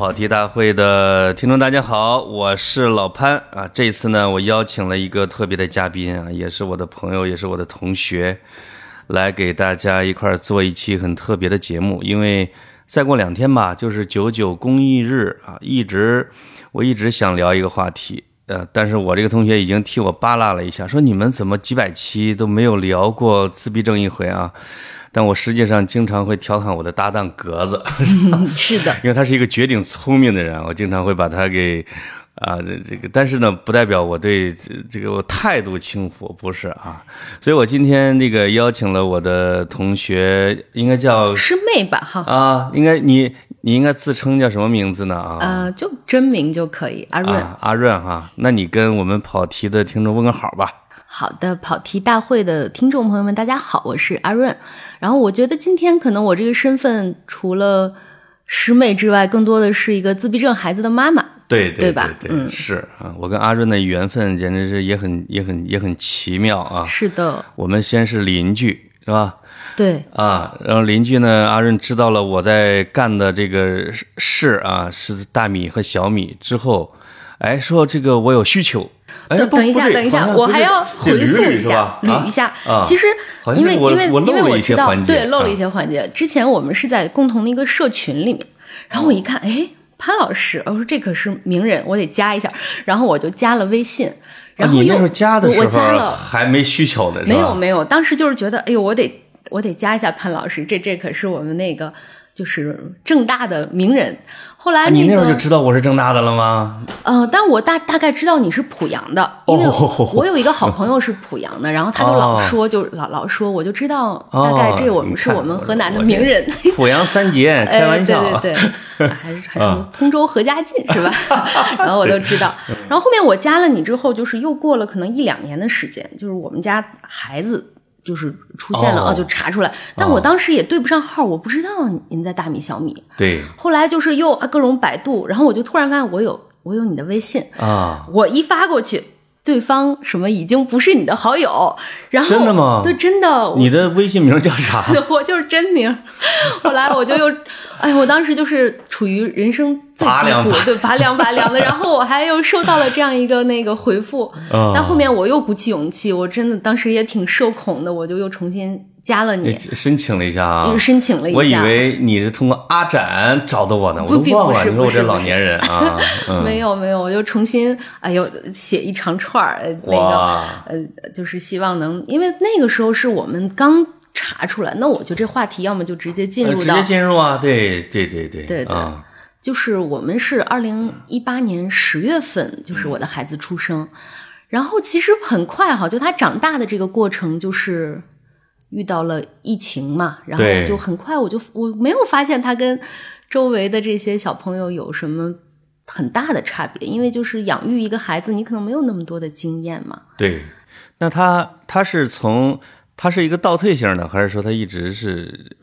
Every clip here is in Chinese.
跑题大会的听众，大家好，我是老潘啊。这次呢，我邀请了一个特别的嘉宾啊，也是我的朋友，也是我的同学，来给大家一块儿做一期很特别的节目。因为再过两天吧，就是九九公益日啊，一直我一直想聊一个话题，呃，但是我这个同学已经替我扒拉了一下，说你们怎么几百期都没有聊过自闭症一回啊？但我实际上经常会调侃我的搭档格子，是的，因为他是一个绝顶聪明的人，我经常会把他给啊这这个，但是呢，不代表我对这这个我态度轻浮，不是啊。所以我今天这个邀请了我的同学，应该叫师妹吧，哈啊，应该你你应该自称叫什么名字呢？啊，呃，就真名就可以，阿润，阿润哈。那你跟我们跑题的听众问个好吧。好的，跑题大会的听众朋友们，大家好，我是阿润。然后我觉得今天可能我这个身份除了师妹之外，更多的是一个自闭症孩子的妈妈，对对吧？对，是啊，我跟阿润的缘分简直是也很也很也很奇妙啊。是的，我们先是邻居，是吧？对啊，然后邻居呢，阿润知道了我在干的这个事啊，是大米和小米之后，哎，说这个我有需求。等等一下，等一下，我还要回溯一下，捋一下。其实，因为因为因为我知道，对，漏了一些环节。之前我们是在共同的一个社群里面，然后我一看，哎，潘老师，我说这可是名人，我得加一下。然后我就加了微信。然后你那时候加的时候还没需求呢，没有没有，当时就是觉得，哎呦，我得我得加一下潘老师，这这可是我们那个就是正大的名人。后来你那时候就知道我是正大的了吗？呃，但我大大概知道你是濮阳的，因为我有一个好朋友是濮阳的，然后他就老说，就老老说，我就知道大概这我们是我们河南的名人。濮阳三杰，开玩笑，对对对，还是还是通州何家劲是吧？然后我都知道。然后后面我加了你之后，就是又过了可能一两年的时间，就是我们家孩子。就是出现了啊，就查出来，但我当时也对不上号，我不知道您在大米小米。对，后来就是又啊各种百度，然后我就突然发现我有我有你的微信啊，我一发过去。对方什么已经不是你的好友，然后真的吗？对，真的。你的微信名叫啥？我就是真名。后来我就又，哎，我当时就是处于人生最低谷，对，拔凉拔凉的。然后我还又收到了这样一个那个回复，但后面我又鼓起勇气，我真的当时也挺社恐的，我就又重新。加了你，申请了一下啊，申请了一下。我以为你是通过阿展找的我呢，我都忘了。你说我这老年人啊，没有没有，我就重新哎呦写一长串儿，那个呃，就是希望能，因为那个时候是我们刚查出来，那我就这话题要么就直接进入到，直接进入啊，对对对对对对，就是我们是二零一八年十月份，就是我的孩子出生，然后其实很快哈，就他长大的这个过程就是。遇到了疫情嘛，然后就很快我就我没有发现他跟周围的这些小朋友有什么很大的差别，因为就是养育一个孩子，你可能没有那么多的经验嘛。对，那他他是从他是一个倒退型的，还是说他一直是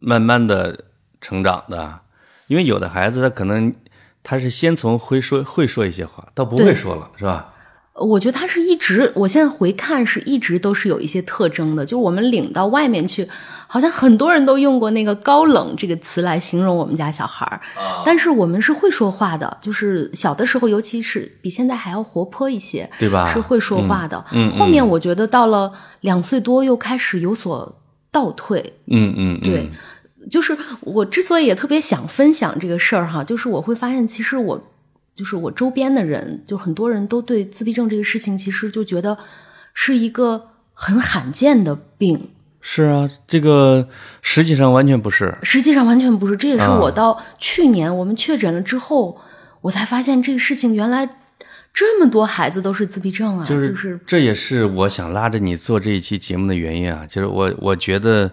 慢慢的成长的？因为有的孩子他可能他是先从会说会说一些话，到不会说了，是吧？我觉得他是一直，我现在回看是一直都是有一些特征的。就是我们领到外面去，好像很多人都用过那个“高冷”这个词来形容我们家小孩儿。但是我们是会说话的，就是小的时候，尤其是比现在还要活泼一些，对吧？是会说话的。嗯。后面我觉得到了两岁多，又开始有所倒退。嗯嗯。对，就是我之所以也特别想分享这个事儿哈，就是我会发现，其实我。就是我周边的人，就很多人都对自闭症这个事情，其实就觉得是一个很罕见的病。是啊，这个实际上完全不是。实际上完全不是，这也是我到去年我们确诊了之后，我才发现这个事情原来这么多孩子都是自闭症啊。就是这也是我想拉着你做这一期节目的原因啊。就是我我觉得。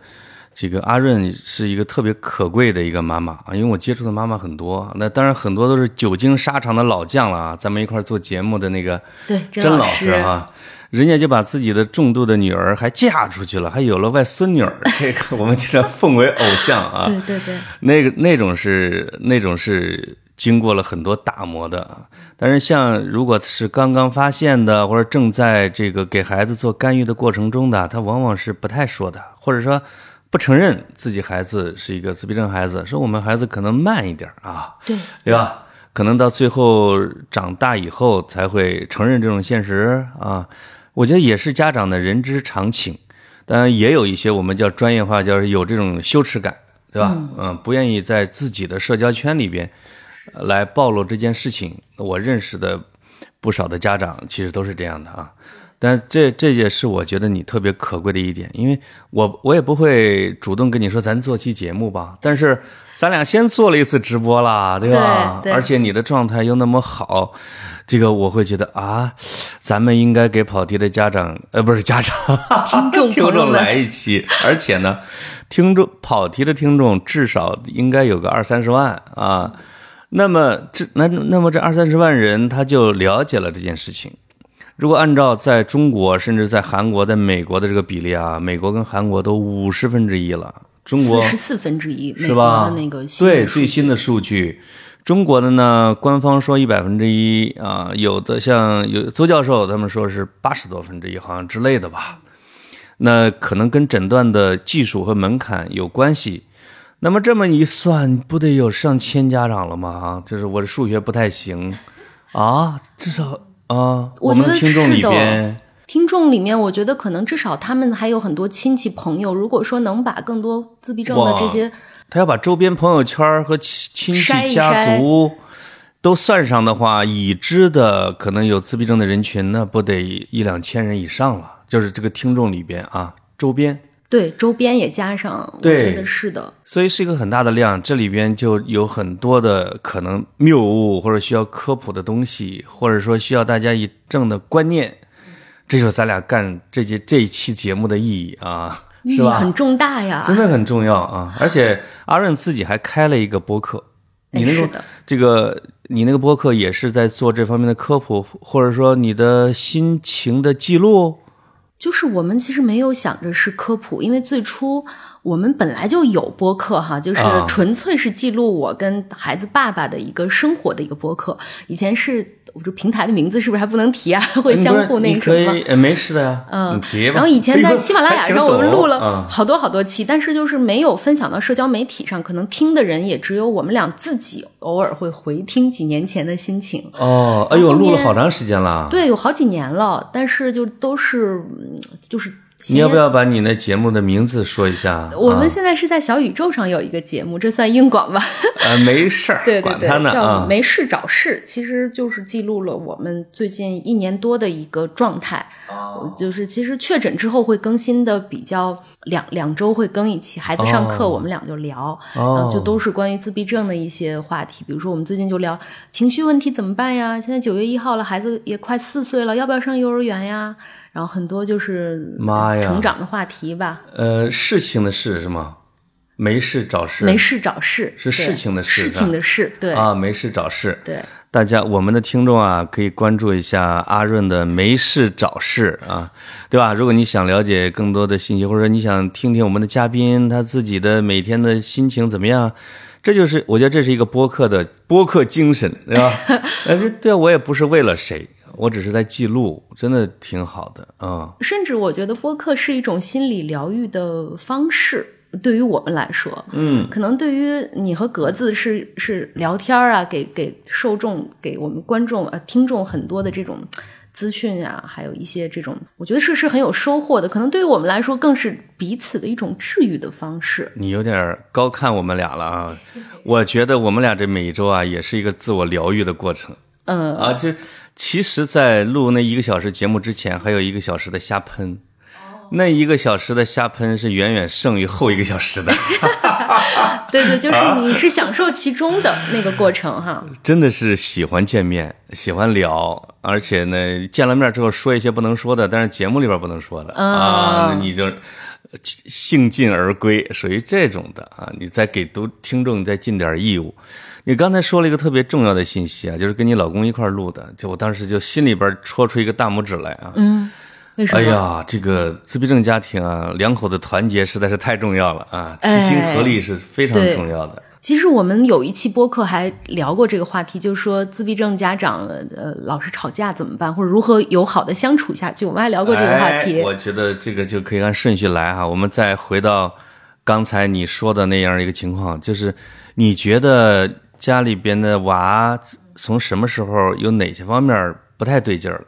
这个阿润是一个特别可贵的一个妈妈啊，因为我接触的妈妈很多，那当然很多都是久经沙场的老将了啊。咱们一块做节目的那个对甄老师啊，人家就把自己的重度的女儿还嫁出去了，还有了外孙女儿，这个我们经常奉为偶像啊。对对对，那个那种是那种是经过了很多打磨的，但是像如果是刚刚发现的，或者正在这个给孩子做干预的过程中的，他往往是不太说的，或者说。不承认自己孩子是一个自闭症孩子，说我们孩子可能慢一点啊，对对吧？可能到最后长大以后才会承认这种现实啊。我觉得也是家长的人之常情，当然也有一些我们叫专业化，叫有这种羞耻感，对吧？嗯，不愿意在自己的社交圈里边来暴露这件事情。我认识的不少的家长其实都是这样的啊。但这这也是我觉得你特别可贵的一点，因为我我也不会主动跟你说咱做期节目吧，但是咱俩先做了一次直播啦，对吧？对，而且你的状态又那么好，这个我会觉得啊，咱们应该给跑题的家长，呃，不是家长，听众 听众来一期，而且呢，听众跑题的听众至少应该有个二三十万啊，那么这那那么这二三十万人他就了解了这件事情。如果按照在中国，甚至在韩国、在美国的这个比例啊，美国跟韩国都五十分之一了，中国四十四分之一，是吧？那个对最新的数据，中国的呢，官方说一百分之一啊，有的像有邹教授他们说是八十多分之一，好像之类的吧。那可能跟诊断的技术和门槛有关系。那么这么一算，不得有上千家长了吗？啊，就是我的数学不太行啊，至少。啊，我们听众里边，听众里面，我觉得可能至少他们还有很多亲戚朋友。如果说能把更多自闭症的这些，他要把周边朋友圈和亲戚家族都算上的话，已知的可能有自闭症的人群，那不得一两千人以上了。就是这个听众里边啊，周边。对，周边也加上，我觉得是的，所以是一个很大的量，这里边就有很多的可能谬误或者需要科普的东西，或者说需要大家以正的观念，这就是咱俩干这节这一期节目的意义啊，意义很重大呀，真的很重要啊！而且阿润自己还开了一个播客，你那个这个你那个播客也是在做这方面的科普，或者说你的心情的记录。就是我们其实没有想着是科普，因为最初我们本来就有播客哈，就是纯粹是记录我跟孩子爸爸的一个生活的一个播客。以前是。我这平台的名字是不是还不能提啊？会相互那个什么？呃，没事的呀。嗯，提吧。然后以前在喜马拉雅上，我们录了好多好多期，但是就是没有分享到社交媒体上，可能听的人也只有我们俩自己，偶尔会回听几年前的心情。哦，哎呦，录了好长时间了。对，有好几年了，但是就都是就是。你要不要把你那节目的名字说一下？我们现在是在小宇宙上有一个节目，这算硬广吧？呃，没事儿，对对对，叫没事找事，其实就是记录了我们最近一年多的一个状态。哦，就是其实确诊之后会更新的比较两两周会更一期，孩子上课我们俩就聊，哦，就都是关于自闭症的一些话题，比如说我们最近就聊情绪问题怎么办呀？现在九月一号了，孩子也快四岁了，要不要上幼儿园呀？然后很多就是妈呀，成长的话题吧。呃，事情的事是吗？没事找事。没事找事是事情的事。事情的事，对啊，没事找事。对，大家我们的听众啊，可以关注一下阿润的没事找事啊，对吧？如果你想了解更多的信息，或者你想听听我们的嘉宾他自己的每天的心情怎么样，这就是我觉得这是一个播客的播客精神，对吧？呃，对啊，我也不是为了谁。我只是在记录，真的挺好的啊。甚至我觉得播客是一种心理疗愈的方式，对于我们来说，嗯，可能对于你和格子是是聊天啊，给给受众、给我们观众呃听众很多的这种资讯啊，还有一些这种，我觉得是是很有收获的。可能对于我们来说，更是彼此的一种治愈的方式。你有点高看我们俩了啊！我觉得我们俩这每一周啊，也是一个自我疗愈的过程。嗯啊，这。其实，在录那一个小时节目之前，还有一个小时的瞎喷。那一个小时的瞎喷是远远胜于后一个小时的。对对，就是你是享受其中的那个过程哈。真的是喜欢见面，喜欢聊，而且呢，见了面之后说一些不能说的，但是节目里边不能说的啊，那你就兴尽而归，属于这种的啊。你再给读听众再尽点义务。你刚才说了一个特别重要的信息啊，就是跟你老公一块录的，就我当时就心里边戳出一个大拇指来啊。嗯，为什么？哎呀，这个自闭症家庭啊，两口子团结实在是太重要了啊，齐心合力是非常重要的。其实我们有一期播客还聊过这个话题，就是说自闭症家长呃老是吵架怎么办，或者如何友好的相处下去，我们还聊过这个话题。我觉得这个就可以按顺序来哈，我们再回到。刚才你说的那样一个情况，就是你觉得家里边的娃从什么时候有哪些方面不太对劲儿了？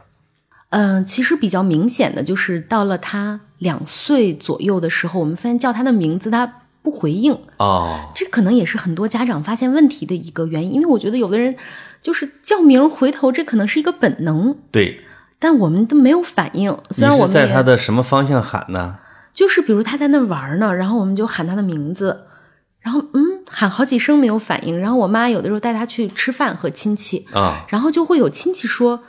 嗯、其实比较明显的就是到了他两岁左右的时候，我们发现叫他的名字他不回应，哦，这可能也是很多家长发现问题的一个原因。因为我觉得有的人就是叫名回头，这可能是一个本能，对，但我们都没有反应。你虽然我们是在他的什么方向喊呢？就是比如他在那玩呢，然后我们就喊他的名字，然后嗯喊好几声没有反应，然后我妈有的时候带他去吃饭和亲戚，啊，然后就会有亲戚说。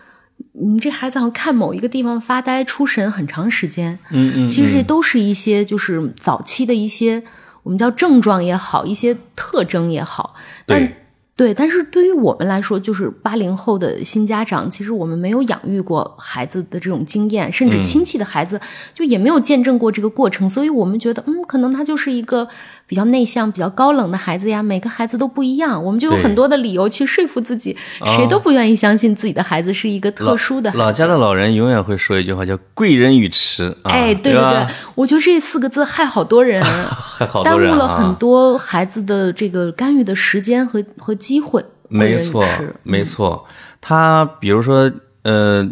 你这孩子好像看某一个地方发呆出神很长时间，嗯嗯，其实这都是一些就是早期的一些我们叫症状也好，一些特征也好，但对，对，但是对于我们来说，就是八零后的新家长，其实我们没有养育过孩子的这种经验，甚至亲戚的孩子就也没有见证过这个过程，所以我们觉得，嗯，可能他就是一个比较内向、比较高冷的孩子呀。每个孩子都不一样，我们就有很多的理由去说服自己，谁都不愿意相信自己的孩子是一个特殊的孩子。老家的老人永远会说一句话，叫“贵人语迟”啊，哎，对对对，我觉得这四个字害好多人，害好耽误了很啊，多孩子的这个干预的时间和和机会。没错没错。他比如说，呃，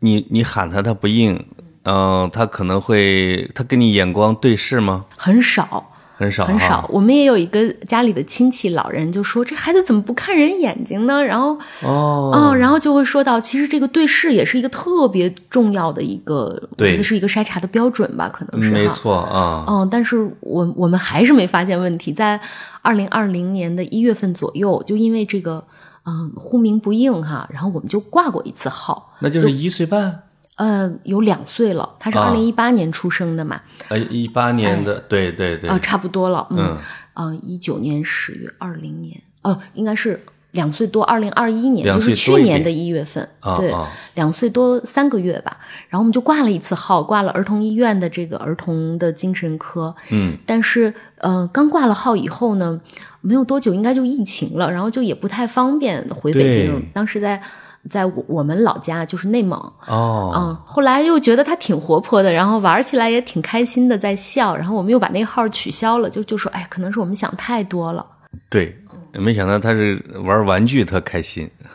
你你喊他，他不应，嗯、他可能会他跟你眼光对视吗？很少。很少，很少，。我们也有一个家里的亲戚老人就说：“这孩子怎么不看人眼睛呢？”然后，哦，嗯，然后就会说到，其实这个对视也是一个特别重要的一个，我对觉得是一个筛查的标准吧，可能是没。错啊，嗯，但是我我们还是没发现问题，在二零二零年的一月份左右，就因为这个嗯呼名不应哈，然后我们就挂过一次号，那就是一岁半，呃，有两岁了，他是啊。二零一八年出生的嘛，呃，一八年的，对对对。啊、，差不多了，嗯。嗯，嗯，一九年十月，二零年，哦、应该是两岁多，二零二一年，就是去年的一月份，对，啊啊。两岁多三个月吧。然后我们就挂了一次号，挂了儿童医院的这个儿童的精神科，嗯，但是，呃，刚挂了号以后呢，没有多久应该就疫情了，然后就也不太方便回北京。当时在在我我们老家，就是内蒙，哦，嗯，后来又觉得他挺活泼的，然后玩起来也挺开心的，在笑。然后我们又把那个号取消了，就就说，哎，可能是我们想太多了，对，没想到他是玩玩具特开心，对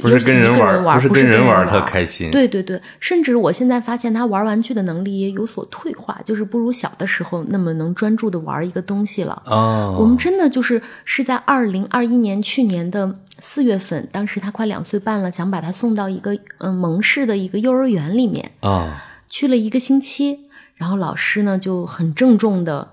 不是跟人玩，不是跟跟人玩玩特开心，对对对，甚至我现在发现他玩玩具的能力也有所退化，就是不如小的时候那么能专注的玩一个东西了。哦，我们真的就是是在二零二一年去年的四月份，当时他快两岁半了，想把他送到一个嗯蒙氏的一个幼儿园里面，啊，去了一个星期，然后老师呢就很郑重的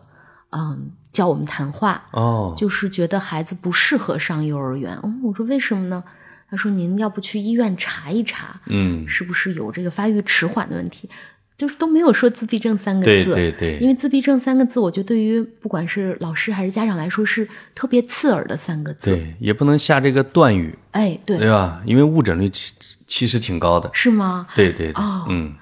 嗯叫我们谈话，哦，就是觉得孩子不适合上幼儿园。嗯，我说为什么呢？他说您要不去医院查一查，嗯，是不是有这个发育迟缓的问题？就是都没有说自闭症三个字，对对对因为自闭症三个字，我觉得对于不管是老师还是家长来说是特别刺耳的三个字。对，也不能下这个断语，哎，对，对吧？因为误诊率其其实挺高的，是吗？对对对，哦嗯，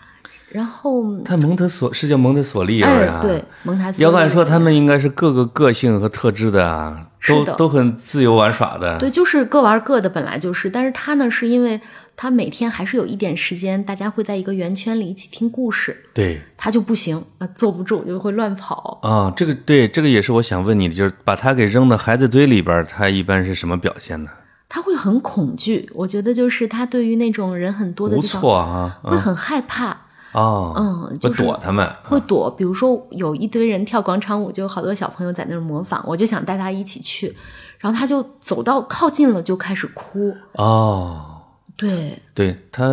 然后，他蒙特索是叫蒙特索利幼儿啊，，哎对，蒙塔索利要按说他们应该是各个个性和特质的啊，都都很自由玩耍的，对，就是各玩各的，本来就是。但是他呢，是因为他每天还是有一点时间，大家会在一个圆圈里一起听故事，对。他就不行，啊，坐不住，就会乱跑。啊，这个对这个也是我想问你的，就是把他给扔到孩子堆里边，他一般是什么表现呢？他会很恐惧，我觉得就是他对于那种人很多的无地方措啊，会很害怕，哦，嗯，会就是躲他们，会躲。比如说有一堆人跳广场舞，就有好多小朋友在那儿模仿，我就想带他一起去，然后他就走到靠近了就开始哭。哦。对，对他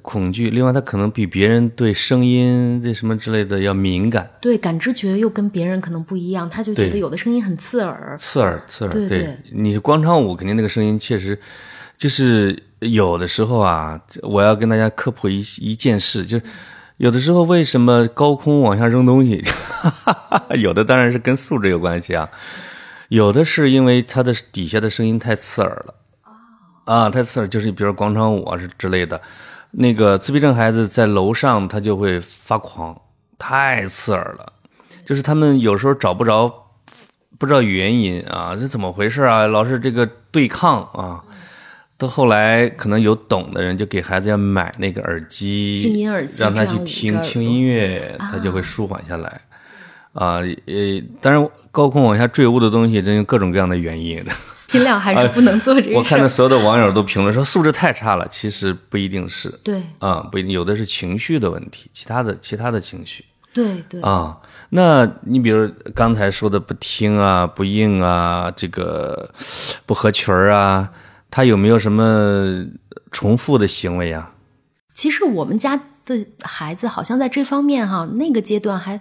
恐惧，另外他可能比别人对声音这什么之类的要敏感，对，感知觉又跟别人可能不一样，他就觉得有的声音很刺耳。刺耳刺耳。对对对你广场舞肯定那个声音确实，就是有的时候啊，我要跟大家科普一一件事，就是有的时候为什么高空往下扔东西，有的当然是跟素质有关系啊，有的是因为它的底下的声音太刺耳了。啊，太刺耳，就是比如广场舞啊是之类的，那个自闭症孩子在楼上他就会发狂，太刺耳了，就是他们有时候找不着，不知道原因啊，这怎么回事啊？老是这个对抗啊，到后来可能有懂的人就给孩子要买那个耳机，静音耳机让他去听轻音乐，啊他就会舒缓下来。啊，呃，当然高空往下坠物的东西，真有各种各样的原因的。尽量还是不能做这个事儿。我看到所有的网友都评论说素质太差了，其实不一定是，对啊、不一定，有的是情绪的问题，其他的其他的情绪对对，啊。那你比如刚才说的不听啊、不应啊、这个不合群儿啊，他有没有什么重复的行为啊？其实我们家的孩子好像在这方面哈，那个阶段还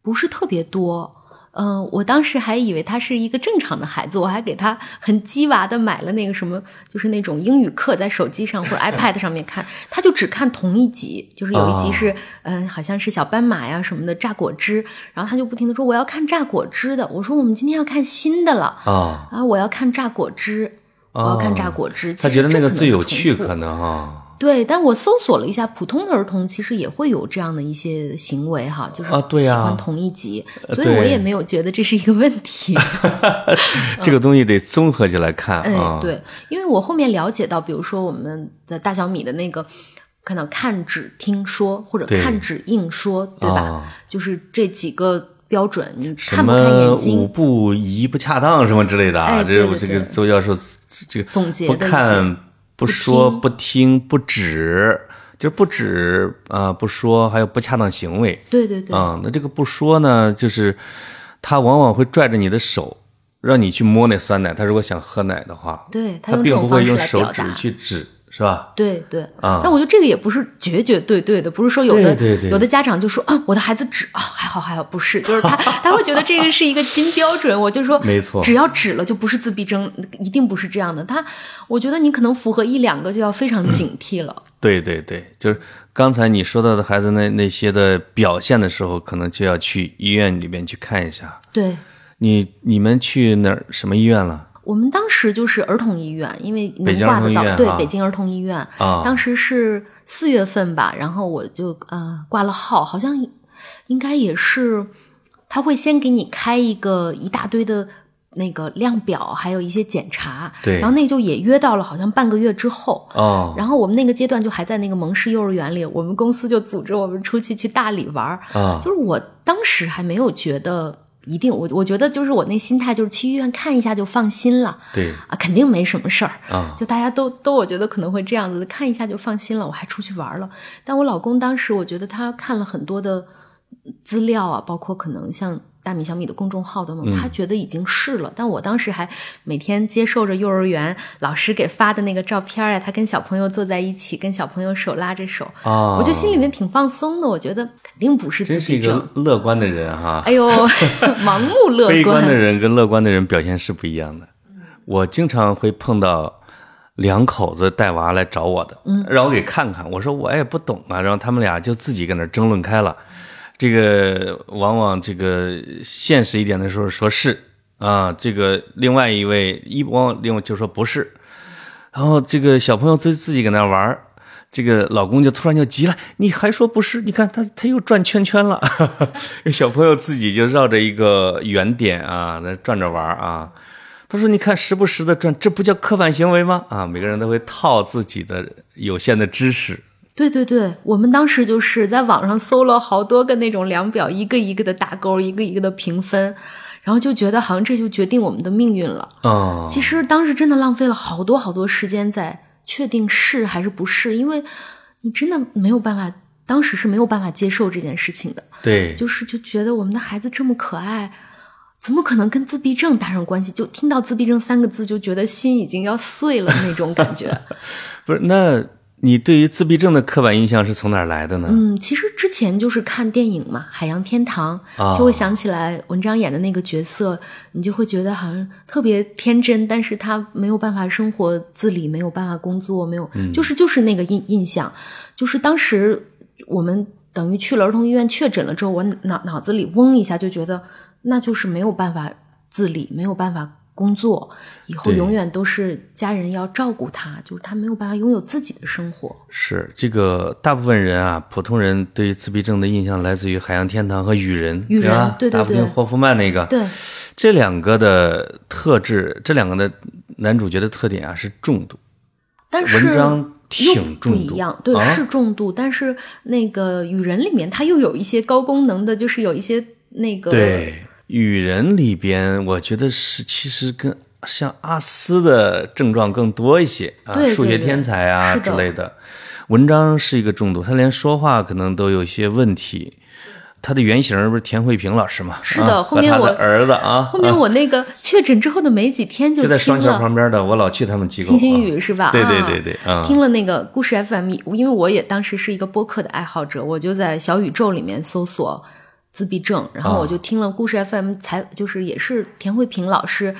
不是特别多。嗯、我当时还以为他是一个正常的孩子，我还给他很鸡娃的买了那个什么，就是那种英语课，在手机上或者 iPad 上面看，他就只看同一集，就是有一集是嗯、好像是小斑马呀什么的榨果汁，然后他就不停的说我要看榨果汁的，我说我们今天要看新的了。啊、啊，我要看榨果汁，我要看榨果汁。其实他觉得那个最有趣，可能啊。对，但我搜索了一下，普通的儿童其实也会有这样的一些行为哈，就是喜欢同一集，呃所以我也没有觉得这是一个问题。这个东西得综合起来看哎啊。，，对，因为我后面了解到，比如说我们在大小米的那个看到看指听说或者看指应说，对吧？啊就是这几个标准，你什看不看么舞眼睛？步仪不恰当什么之类的啊，哎这对对对这个周教授这个不总结不看、不说、不听、不指，就是不指啊、不说，还有不恰当行为对对对，啊、那这个不说呢，就是他往往会拽着你的手，让你去摸那酸奶。他如果想喝奶的话，对他他并不会用手指。去指，是吧？对对啊但我觉得这个也不是绝绝对对的，不是说有的有的家长就说啊，我的孩子指啊，还好还好，不是，就是他他会觉得这个是一个金标准，我就说没错只要指了就不是自闭症，一定不是这样的。他我觉得你可能符合一两个就要非常警惕了。对对对，就是刚才你说到的孩子那那些的表现的时候，可能就要去医院里面去看一下。对你你们去哪儿什么医院了？我们当时就是儿童医院，因为能挂得到，对北京儿童医院。啊当时是四月份吧，然后我就呃挂了号，好像应该也是，他会先给你开一个一大堆的那个量表，还有一些检查，对然后那就也约到了，好像半个月之后。哦，然后我们那个阶段就还在那个蒙氏幼儿园里，我们公司就组织我们出去去大理玩儿。啊就是我当时还没有觉得一定，我我觉得就是我那心态就是去医院看一下就放心了对啊，肯定没什么事儿。啊就大家都都，我觉得可能会这样子，看一下就放心了。我还出去玩了，但我老公当时我觉得他看了很多的资料啊，包括可能像大米小米的公众号等等，他觉得已经是了。但我当时还每天接受着幼儿园老师给发的那个照片啊，他跟小朋友坐在一起，跟小朋友手拉着手，啊，我就心里面挺放松的。我觉得肯定不是自真是一个。乐观的人哈。哎呦，盲目乐观悲观的，人跟乐观的人表现是不一样的。我经常会碰到两口子带娃来找我的，嗯，让我给看看。我说我也不懂啊，然后他们俩就自己跟那争论开了。这个往往这个现实一点的时候说是啊，这个另外一位一往往另外就说不是，然后这个小朋友自自己搁那玩儿这个老公就突然就急了，你还说不是？你看他他又转圈圈了，小朋友自己就绕着一个圆点啊，在转着玩儿啊。他说：“你看，时不时的转，这不叫刻板行为吗？啊，每个人都会套自己的有限的知识。对对对，我们当时就是在网上搜了好多个那种量表，一个一个的打勾，一个一个的评分，然后就觉得好像这就决定我们的命运了。啊，其实当时真的浪费了好多好多时间在确定是还是不是，因为你真的没有办法，当时是没有办法接受这件事情的，对，就是就觉得我们的孩子这么可爱。怎么可能跟自闭症搭上关系？就听到自闭症三个字，就觉得心已经要碎了那种感觉。不是？那你对于自闭症的刻板印象是从哪儿来的呢？嗯，其实之前就是看电影嘛，《海洋天堂》啊就会想起来文章演的那个角色，你就会觉得好像特别天真，但是他没有办法生活自理，没有办法工作，没有，就是就是那个印印象，就是当时我们等于去了儿童医院确诊了之后，我脑脑子里嗡一下就觉得那就是没有办法自理，没有办法。工作以后永远都是家人要照顾他，就是他没有办法拥有自己的生活。是这个大部分人啊，普通人对于自闭症的印象来自于《海洋天堂》和《雨人》，雨人吧？对对对霍夫曼那个，对，这两个的特质，这两个的男主角的特点啊是重度，但是文章又挺重度不一样，对，啊是重度，但是那个雨人里面他又有一些高功能的，就是有一些那个对，《雨人》里边，我觉得是其实跟像阿斯的症状更多一些啊，数学天才啊之类的。文章是一个重度，他连说话可能都有一些问题。他的原型不是田慧萍老师吗？是的啊后面我的儿子啊，后面我那个确诊之后的没几天就在双桥旁边的，我老去他们机构。星星啊雨是吧？对对啊对对啊听了那个故事 FM，因为我也当时是一个播客的爱好者，我就在小宇宙里面搜索自闭症，然后我就听了故事 FM 才就是也是田慧萍老师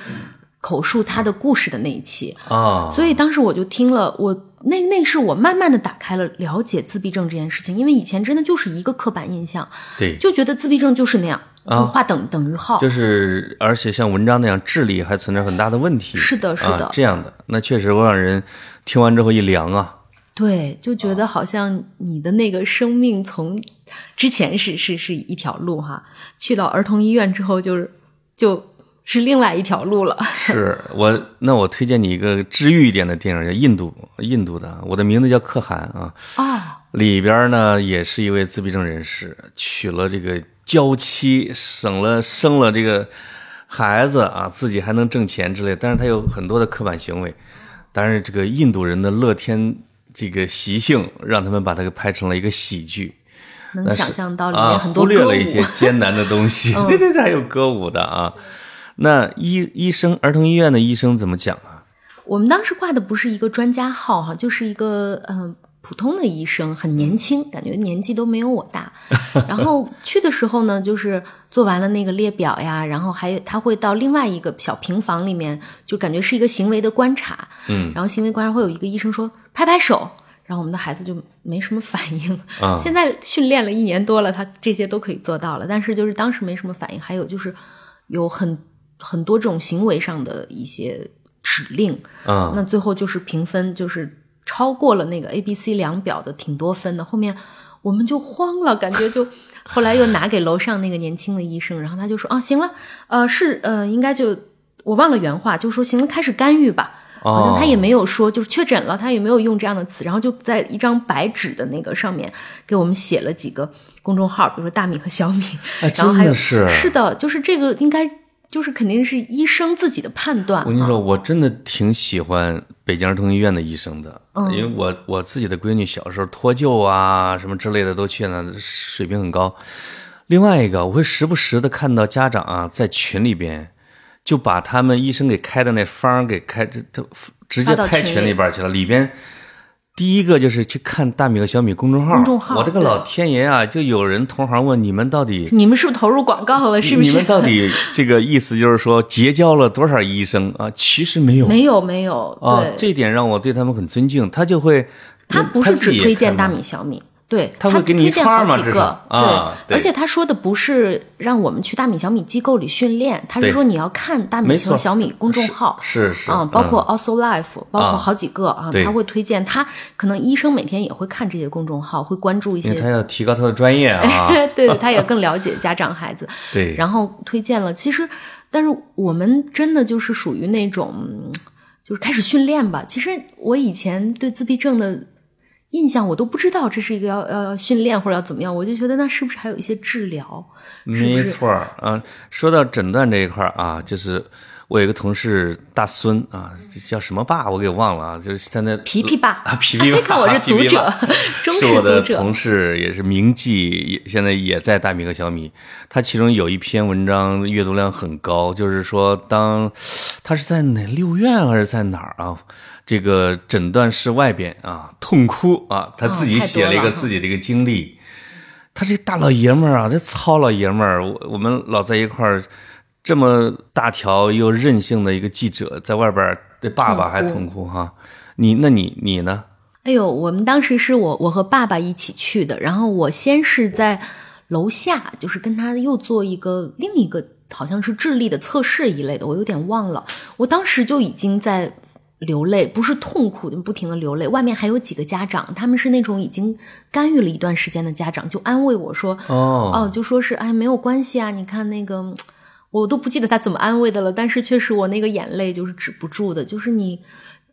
口述她的故事的那一期，啊，所以当时我就听了，我那那是我慢慢的打开了了解自闭症这件事情，因为以前真的就是一个刻板印象，对，就觉得自闭症就是那样，就画等、等于号，就是而且像文章那样智力还存在很大的问题。是的是的啊，这样的那确实会让人听完之后一凉啊。对，就觉得好像你的那个生命从之前是是是一条路哈，去到儿童医院之后就是就是另外一条路了。是我，那我推荐你一个治愈一点的电影，叫印度印度的，我的名字叫可汗啊。哦，里边呢也是一位自闭症人士，娶了这个娇妻，省了生了这个孩子啊，自己还能挣钱之类，但是他有很多的刻板行为，但是这个印度人的乐天这个习性，让他们把它给拍成了一个喜剧。能想象到里啊，面很多。忽略了一些 艰难的东西。对对对，还有歌舞的啊。那医医生，儿童医院的医生怎么讲啊？我们当时挂的不是一个专家号哈，就是一个嗯、呃普通的医生，很年轻，感觉年纪都没有我大。然后去的时候呢，就是做完了那个列表呀，然后还有他会到另外一个小平房里面，就感觉是一个行为的观察。嗯，然后行为观察会有一个医生说拍拍手，然后我们的孩子就没什么反应。啊 现在训练了一年多了，他这些都可以做到了，但是就是当时没什么反应。还有就是有很很多这种行为上的一些指令，啊、那最后就是评分，就是超过了那个 A、B、C 量表的挺多分的。后面我们就慌了，感觉就 后来又拿给楼上那个年轻的医生，然后他就说啊，行了，呃，是呃，应该就我忘了原话，就说行了，开始干预吧。好像他也没有说就是确诊了，他也没有用这样的词，然后就在一张白纸的那个上面给我们写了几个公众号，比如说大米和小米，哎然后还有真的是是的，就是这个应该就是肯定是医生自己的判断。我跟你说，我真的挺喜欢北京儿童医院的医生的，嗯因为我我自己的闺女小时候脱臼啊什么之类的都去了，水平很高。另外一个，我会时不时的看到家长啊在群里边就把他们医生给开的那方儿给开，这这直接拍群里边去了，里边。第一个就是去看大米和小米公众号，公众号我这个老天爷啊！就有人同行问你们到底你们是不是投入广告了？是不是？你们到底这个意思就是说结交了多少医生啊？其实没有没有没有，啊，，这一点让我对他们很尊敬。他就会，他不是只推荐大米小米，对，他会给你一推荐好几个啊对而且他说的不是让我们去大米小米机构里训练，他是说你要看大米和小米公众号。是是啊，包括嗯 Also Life，包括好几个啊，他会推荐他，可能医生每天也会看这些公众号，会关注一些他要提高他的专业啊。对，他也更了解家长孩子，对，然后推荐了。其实，但是我们真的就是属于那种，嗯就是开始训练吧。其实我以前对自闭症的印象，我都不知道这是一个要要要训练或者要怎么样，我就觉得那是不是还有一些治疗？没错儿啊。说到诊断这一块儿啊，就是我有一个同事大孙啊，叫什么爸我给忘了啊，就是现在皮皮爸啊，皮皮 爸，看我是读者爸 忠实是我的读者同事，也是名记，也现在也在大米和小米。他其中有一篇文章阅读量很高，就是说当他是在哪六院还是在哪儿啊？这个诊断室外边啊，痛哭啊，他自己写了一个自己的一个经历。他这大老爷们儿啊，这糙老爷们儿，我我们老在一块儿，这么大条又任性的一个记者，在外边儿，这爸爸还痛哭哈。你那你你呢？哎呦，我们当时是我我和爸爸一起去的，然后我先是在楼下，就是跟他又做一个另一个好像是智力的测试一类的，我有点忘了。我当时就已经在流泪，不是痛苦，就不停的流泪。外面还有几个家长，他们是那种已经干预了一段时间的家长，就安慰我说：“哦哦，就说是哎，没有关系啊，你看那个，我都不记得他怎么安慰的了，但是确实我那个眼泪就是止不住的，就是你。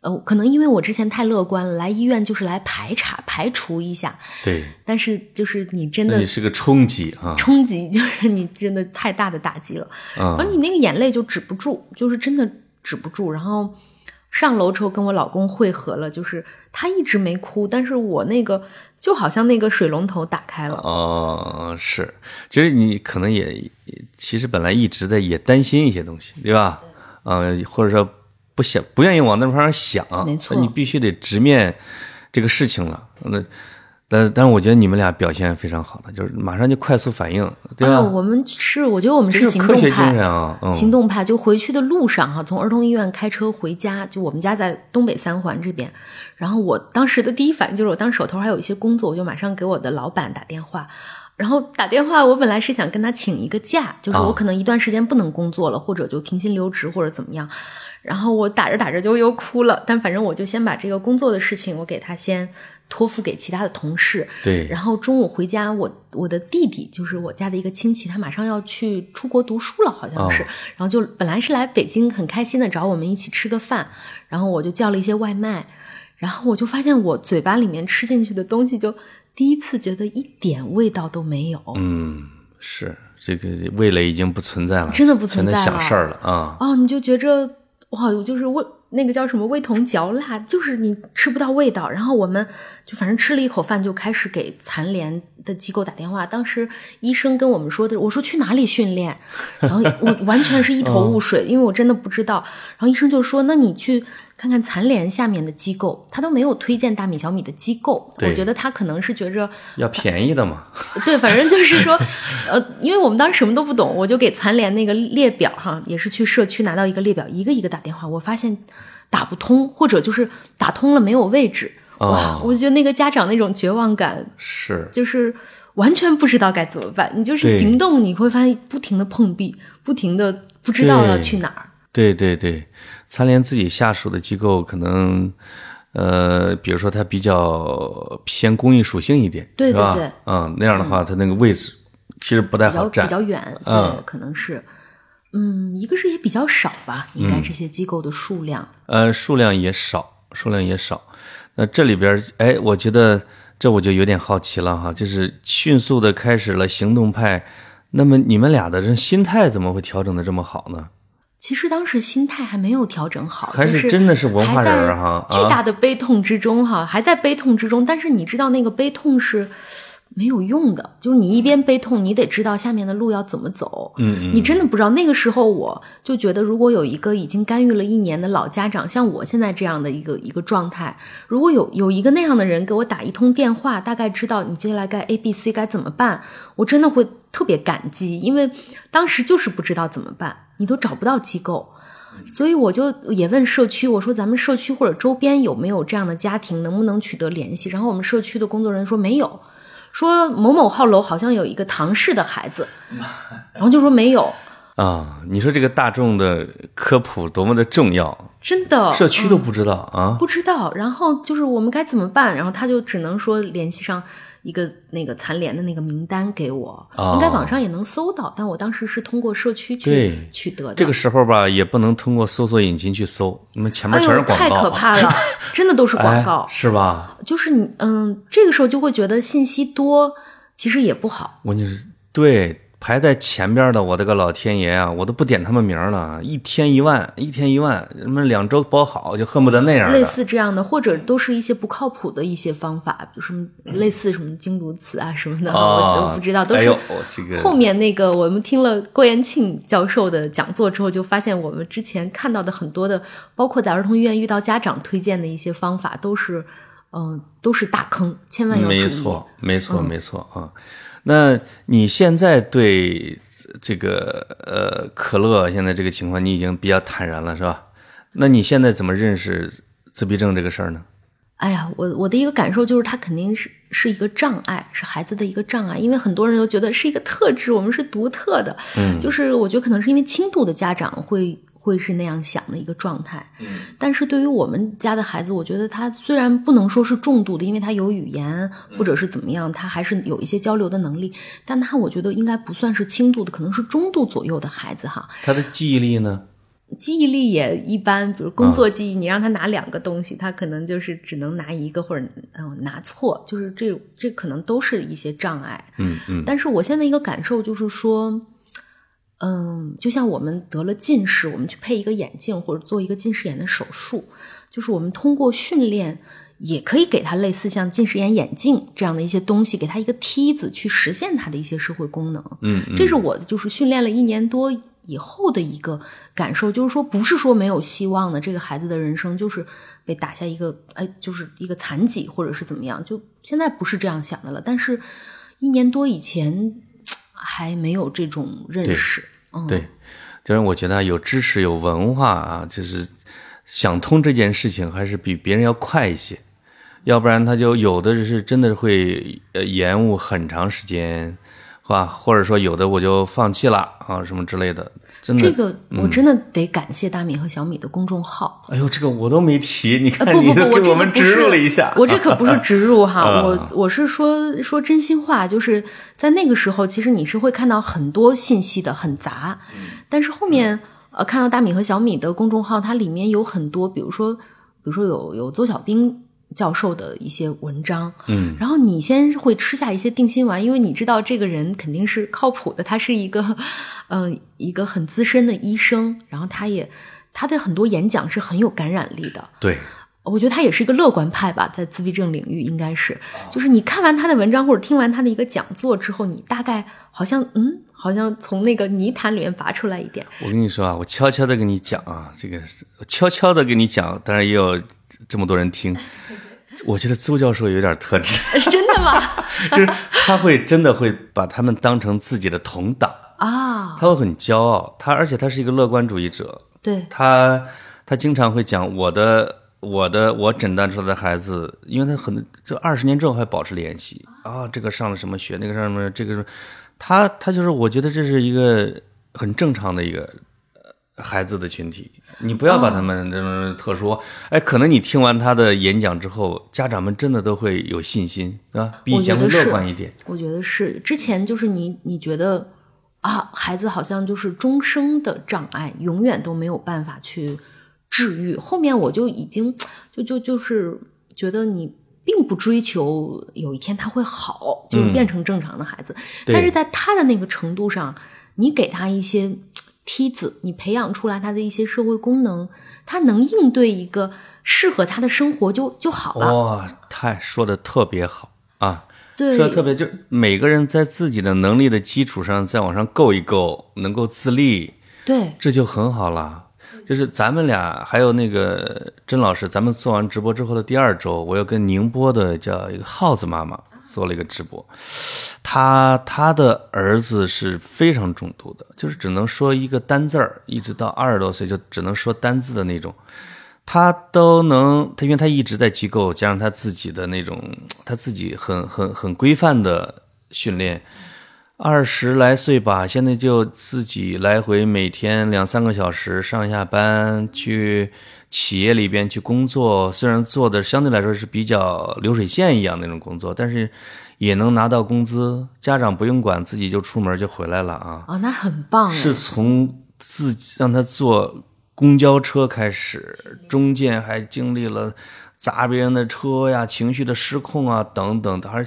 呃，可能因为我之前太乐观了，来医院就是来排查、排除一下。对，但是就是你真的那你是个冲击啊，冲击，就是你真的太大的打击了，然后嗯，你那个眼泪就止不住，就是真的止不住。然后上楼之后跟我老公会合了，就是他一直没哭，但是我那个就好像那个水龙头打开了。哦，是，其实你可能也，其实本来一直在也担心一些东西，对吧？嗯、或者说不想不愿意往那方向想，没错你必须得直面这个事情了。那但但是我觉得你们俩表现非常好的，就是马上就快速反应，对吧？啊，我们是，我觉得我们是行动是科学精神派。啊，嗯，行动派就回去的路上哈，从儿童医院开车回家，就我们家在东北三环这边。然后我当时的第一反应就是，我当时手头还有一些工作，我就马上给我的老板打电话。然后打电话，我本来是想跟他请一个假，就是我啊可能一段时间不能工作了，或者就停薪留职或者怎么样。然后我打着打着就又哭了，但反正我就先把这个工作的事情，我给他先托付给其他的同事。对，然后中午回家，我我的弟弟就是我家的一个亲戚，他马上要去出国读书了，好像是。哦然后就本来是来北京，很开心的找我们一起吃个饭，然后我就叫了一些外卖，然后我就发现我嘴巴里面吃进去的东西，就第一次觉得一点味道都没有。嗯，是这个味蕾已经不存在了，真的不存在了想事儿了啊。哦，你就觉着哇，我就是味那个叫什么味同嚼蜡，就是你吃不到味道。然后我们就反正吃了一口饭，就开始给残联的机构打电话。当时医生跟我们说的，我说去哪里训练，然后我完全是一头雾水，因为我真的不知道。然后医生就说，那你去。看看残联下面的机构，他都没有推荐大米小米的机构，我觉得他可能是觉着要便宜的嘛，对，反正就是说，呃，因为我们当时什么都不懂，我就给残联那个列表哈，也是去社区拿到一个列表，一个一个打电话，我发现打不通，或者就是打通了没有位置，哇哦，我觉得那个家长那种绝望感，是就是完全不知道该怎么办。你就是行动，你会发现不停的碰壁，不停的不知道要去哪儿。对对对，残联自己下属的机构可能，呃，比如说它比较偏公益属性一点，对对对嗯，那样的话，它那个位置其实不太好占比，较远，嗯对，可能是，嗯，一个是也比较少吧，应嗯该这些机构的数量。呃，数量也少，数量也少。那这里边儿，哎，我觉得这我就有点好奇了哈，就是迅速的开始了行动派，那么你们俩的这心态怎么会调整的这么好呢？其实当时心态还没有调整好，还就是真的是文化人儿哈巨大的悲痛之中哈，还在悲痛之中。但是你知道那个悲痛是没有用的，就是你一边悲痛，你得知道下面的路要怎么走。嗯嗯，你真的不知道。那个时候我就觉得，如果有一个已经干预了一年的老家长，像我现在这样的一个一个状态，如果有有一个那样的人给我打一通电话，大概知道你接下来该 A、B、C 该怎么办，我真的会特别感激，因为当时就是不知道怎么办，你都找不到机构。所以我就也问社区，我说咱们社区或者周边有没有这样的家庭，能不能取得联系？然后我们社区的工作人员说没有，说某某号楼好像有一个唐氏的孩子，然后就说没有，啊，你说这个大众的科普多么的重要，真的社区都不知道啊。不知道。然后就是我们该怎么办？然后他就只能说联系上一个那个残联的那个名单给我，哦应该网上也能搜到，但我当时是通过社区去对取得的。这个时候吧，也不能通过搜索引擎去搜，你们前面全是广告，太可怕了，真的都是广告哎，。是吧？就是你嗯，这个时候就会觉得信息多，其实也不好。关键是对排在前边的，我的个老天爷啊，我都不点他们名了，一天一万，一天一万，什么两周包好，就恨不得那样。类似这样的，或者都是一些不靠谱的一些方法，比如什么类似什么精读词啊什么的，我都，不知道，都是后面那个我们听了郭延庆教授的讲座之后，就发现我们之前看到的很多的，包括在儿童医院遇到家长推荐的一些方法，都是嗯、都是大坑，千万要注意。没错，没错，没错啊。那你现在对这个呃可乐现在这个情况，你已经比较坦然了，是吧？那你现在怎么认识自闭症这个事儿呢？哎呀，我我的一个感受就是，它肯定是是一个障碍，是孩子的一个障碍，因为很多人都觉得是一个特质，我们是独特的。嗯就是我觉得可能是因为轻度的家长会会是那样想的一个状态。嗯但是对于我们家的孩子，我觉得他虽然不能说是重度的，因为他有语言或者是怎么样，他还是有一些交流的能力，但他我觉得应该不算是轻度的，可能是中度左右的孩子哈。他的记忆力呢？记忆力也一般，比如工作记忆，你让他拿两个东西，他可能就是只能拿一个，或者嗯拿错，就是这这可能都是一些障碍。嗯嗯，但是我现在一个感受就是说，嗯，就像我们得了近视，我们去配一个眼镜或者做一个近视眼的手术，就是我们通过训练。也可以给他类似像近视眼眼镜这样的一些东西，给他一个梯子去实现他的一些社会功能。嗯，这是我就是训练了一年多以后的一个感受，就是说不是说没有希望的，这个孩子的人生就是被打下一个哎，就是一个残疾或者是怎么样，就现在不是这样想的了。但是，一年多以前还没有这种认识。对，就是我觉得有知识有文化啊，就是想通这件事情还是比别人要快一些。要不然他就有的是真的会延误很长时间，吧？或者说有的我就放弃了啊什么之类的，真的。这个我真的得感谢大米和小米的公众号。哎呦，这个我都没提，你看你都给我们植入了一下。我这可不是植入哈，我我是说说真心话，就是在那个时候，其实你是会看到很多信息的，很杂。但是后面呃看到大米和小米的公众号，它里面有很多，比如说比如说有有邹小兵。教授的一些文章，嗯，然后你先会吃下一些定心丸，因为你知道这个人肯定是靠谱的，他是一个，嗯，一个很资深的医生，然后他也他的很多演讲是很有感染力的，对，我觉得他也是一个乐观派吧，在自闭症领域应该是，就是你看完他的文章或者听完他的一个讲座之后，你大概好像嗯，好像从那个泥潭里面拔出来一点。我跟你说啊，我悄悄的跟你讲啊，这个悄悄的跟你讲，当然也有这么多人听。我觉得邹教授有点特质，真的吗？就是他会真的会把他们当成自己的同党啊，他会很骄傲，他而且他是一个乐观主义者，对他他经常会讲我的我的我诊断出来的孩子，因为他很这二十年之后还保持联系啊，这个上了什么学，那个上什么，这个是，他他就是我觉得这是一个很正常的一个。孩子的群体，你不要把他们这种特殊。哎，可能你听完他的演讲之后，家长们真的都会有信心，对吧，比以前会乐观一点。我觉得是，之前就是你你觉得啊，孩子好像就是终生的障碍，永远都没有办法去治愈。后面我就已经就就就是觉得你并不追求有一天他会好，就是变成正常的孩子。但是在他的那个程度上，你给他一些。梯子，你培养出来他的一些社会功能，他能应对一个适合他的生活就就好了。哇，太说的特别好啊！对，说的特别，就每个人在自己的能力的基础上再往上够一够，能够自立，对，这就很好了。就是咱们俩还有那个甄老师，咱们做完直播之后的第二周，我又跟宁波的叫一个耗子妈妈。做了一个直播，他他的儿子是非常重度的，就是只能说一个单字儿，一直到二十多岁就只能说单字的那种，他都能，他因为他一直在机构，加上他自己的那种，他自己很很很规范的训练，二十来岁吧，现在就自己来回每天两三个小时上下班去。企业里边去工作，虽然做的相对来说是比较流水线一样那种工作，但是也能拿到工资，家长不用管，自己就出门就回来了啊！啊，那很棒。是从自己让他坐公交车开始，中间还经历了砸别人的车呀、情绪的失控啊等等，还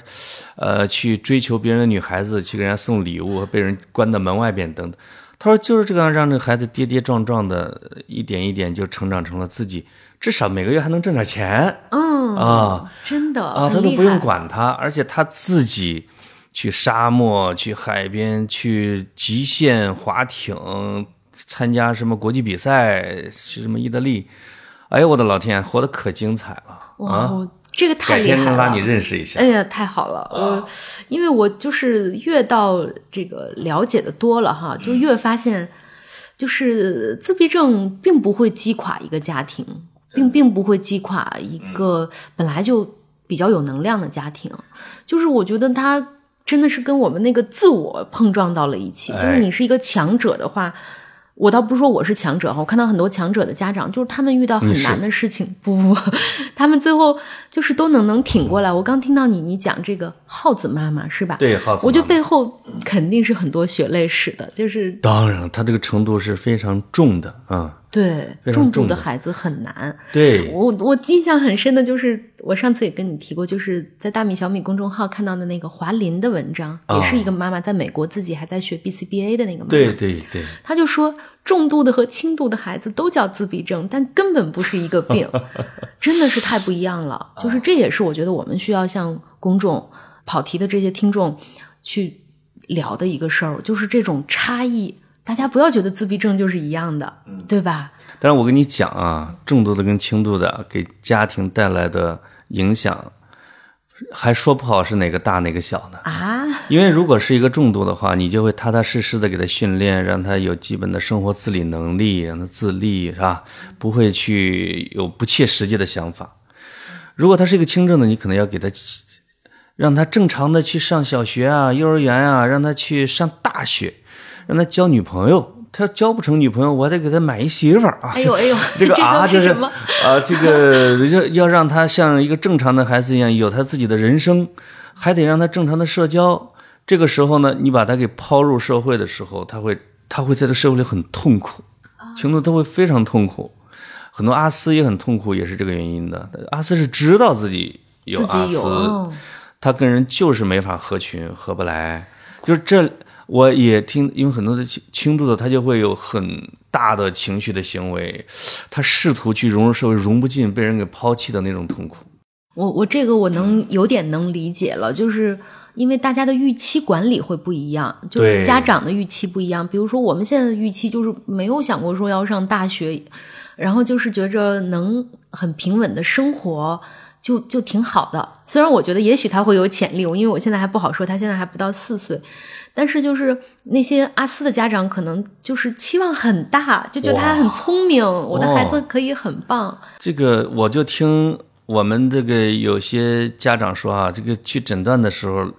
呃去追求别人的女孩子，去给人家送礼物，被人关到门外边等等。他说：“就是这个样，让这个孩子跌跌撞撞的，一点一点就成长成了自己，至少每个月还能挣点钱。嗯啊，真的啊，他都不用管他，而且他自己去沙漠、去海边、去极限划艇，参加什么国际比赛，去什么意大利。哎呦，我的老天，活得可精彩了啊！”这个太厉害了！拉你认识一下。哎呀，太好了！我因为我就是越到这个了解的多了哈，就越发现，就是自闭症并不会击垮一个家庭，并并不会击垮一个本来就比较有能量的家庭。就是我觉得他真的是跟我们那个自我碰撞到了一起。就是你是一个强者的话。我倒不是说我是强者哈，我看到很多强者的家长，就是他们遇到很难的事情，不不，他们最后就是都能能挺过来。我刚听到你你讲这个耗子妈妈是吧？对，耗子妈妈。我觉得背后肯定是很多血泪史的，就是当然，他这个程度是非常重的啊。对，重度的的孩子很难。对，我我印象很深的就是，我上次也跟你提过，就是在大米小米公众号看到的那个华林的文章，哦也是一个妈妈在美国自己还在学 BCBA 的那个妈妈。对对对，他就说，重度的和轻度的孩子都叫自闭症，但根本不是一个病，真的是太不一样了。就是这也是我觉得我们需要向公众跑题的这些听众去聊的一个事儿，就是这种差异。大家不要觉得自闭症就是一样的，对吧？但是我跟你讲啊，重度的跟轻度的给家庭带来的影响，还说不好是哪个大哪个小呢？啊，因为如果是一个重度的话，你就会踏踏实实的给他训练，让他有基本的生活自理能力，让他自立，是吧？不会去有不切实际的想法。如果他是一个轻症的，你可能要给他让他正常的去上小学啊、幼儿园啊，让他去上大学，让他交女朋友。他要交不成女朋友，我还得给他买一媳妇儿啊！哎呦哎呦这个 啊，就是啊，这个要要让他像一个正常的孩子一样有他自己的人生，还得让他正常的社交。这个时候呢，你把他给抛入社会的时候，他会他会在这社会里很痛苦，情动他会非常痛苦。很多阿斯也很痛苦，也是这个原因的。阿斯是知道自己有自己有阿斯，哦他跟人就是没法合群，合不来。就是这，我也听，因为很多的轻轻度的，他就会有很大的情绪的行为，他试图去融入社会，融不进，被人给抛弃的那种痛苦。我我这个我能有点能理解了，就是因为大家的预期管理会不一样，就是家长的预期不一样。比如说我们现在的预期就是没有想过说要上大学，然后就是觉着能很平稳的生活就就挺好的。虽然我觉得也许他会有潜力，因为我现在还不好说，他现在还不到四岁。但是就是那些阿斯的家长可能就是期望很大，就觉得他很聪明，我的孩子可以很棒。这个我就听我们这个有些家长说啊，这个去诊断的时候，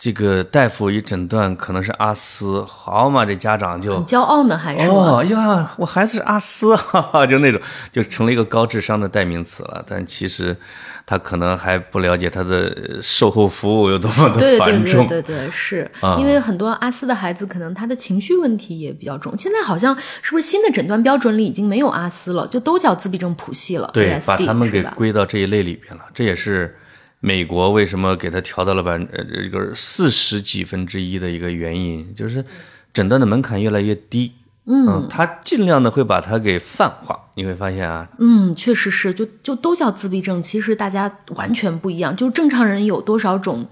这个大夫一诊断可能是阿斯，好嘛，这家长就很骄傲呢，还是、哦呀，我孩子是阿斯，哈哈，就那种，就成了一个高智商的代名词了。但其实他可能还不了解他的售后服务有多么的对对繁重。对对对，是、啊因为很多阿斯的孩子可能他的情绪问题也比较重。现在好像是不是新的诊断标准里已经没有阿斯了，就都叫自闭症谱系了对把他们给？归到这一类里边了。这也是美国为什么给他调到了百分呃这个四十几分之一的一个原因，就是诊断的门槛越来越低。嗯，他尽量的会把它给泛化，你会发现啊，嗯，确实是，就就都叫自闭症，其实大家完全不一样。就正常人有多少种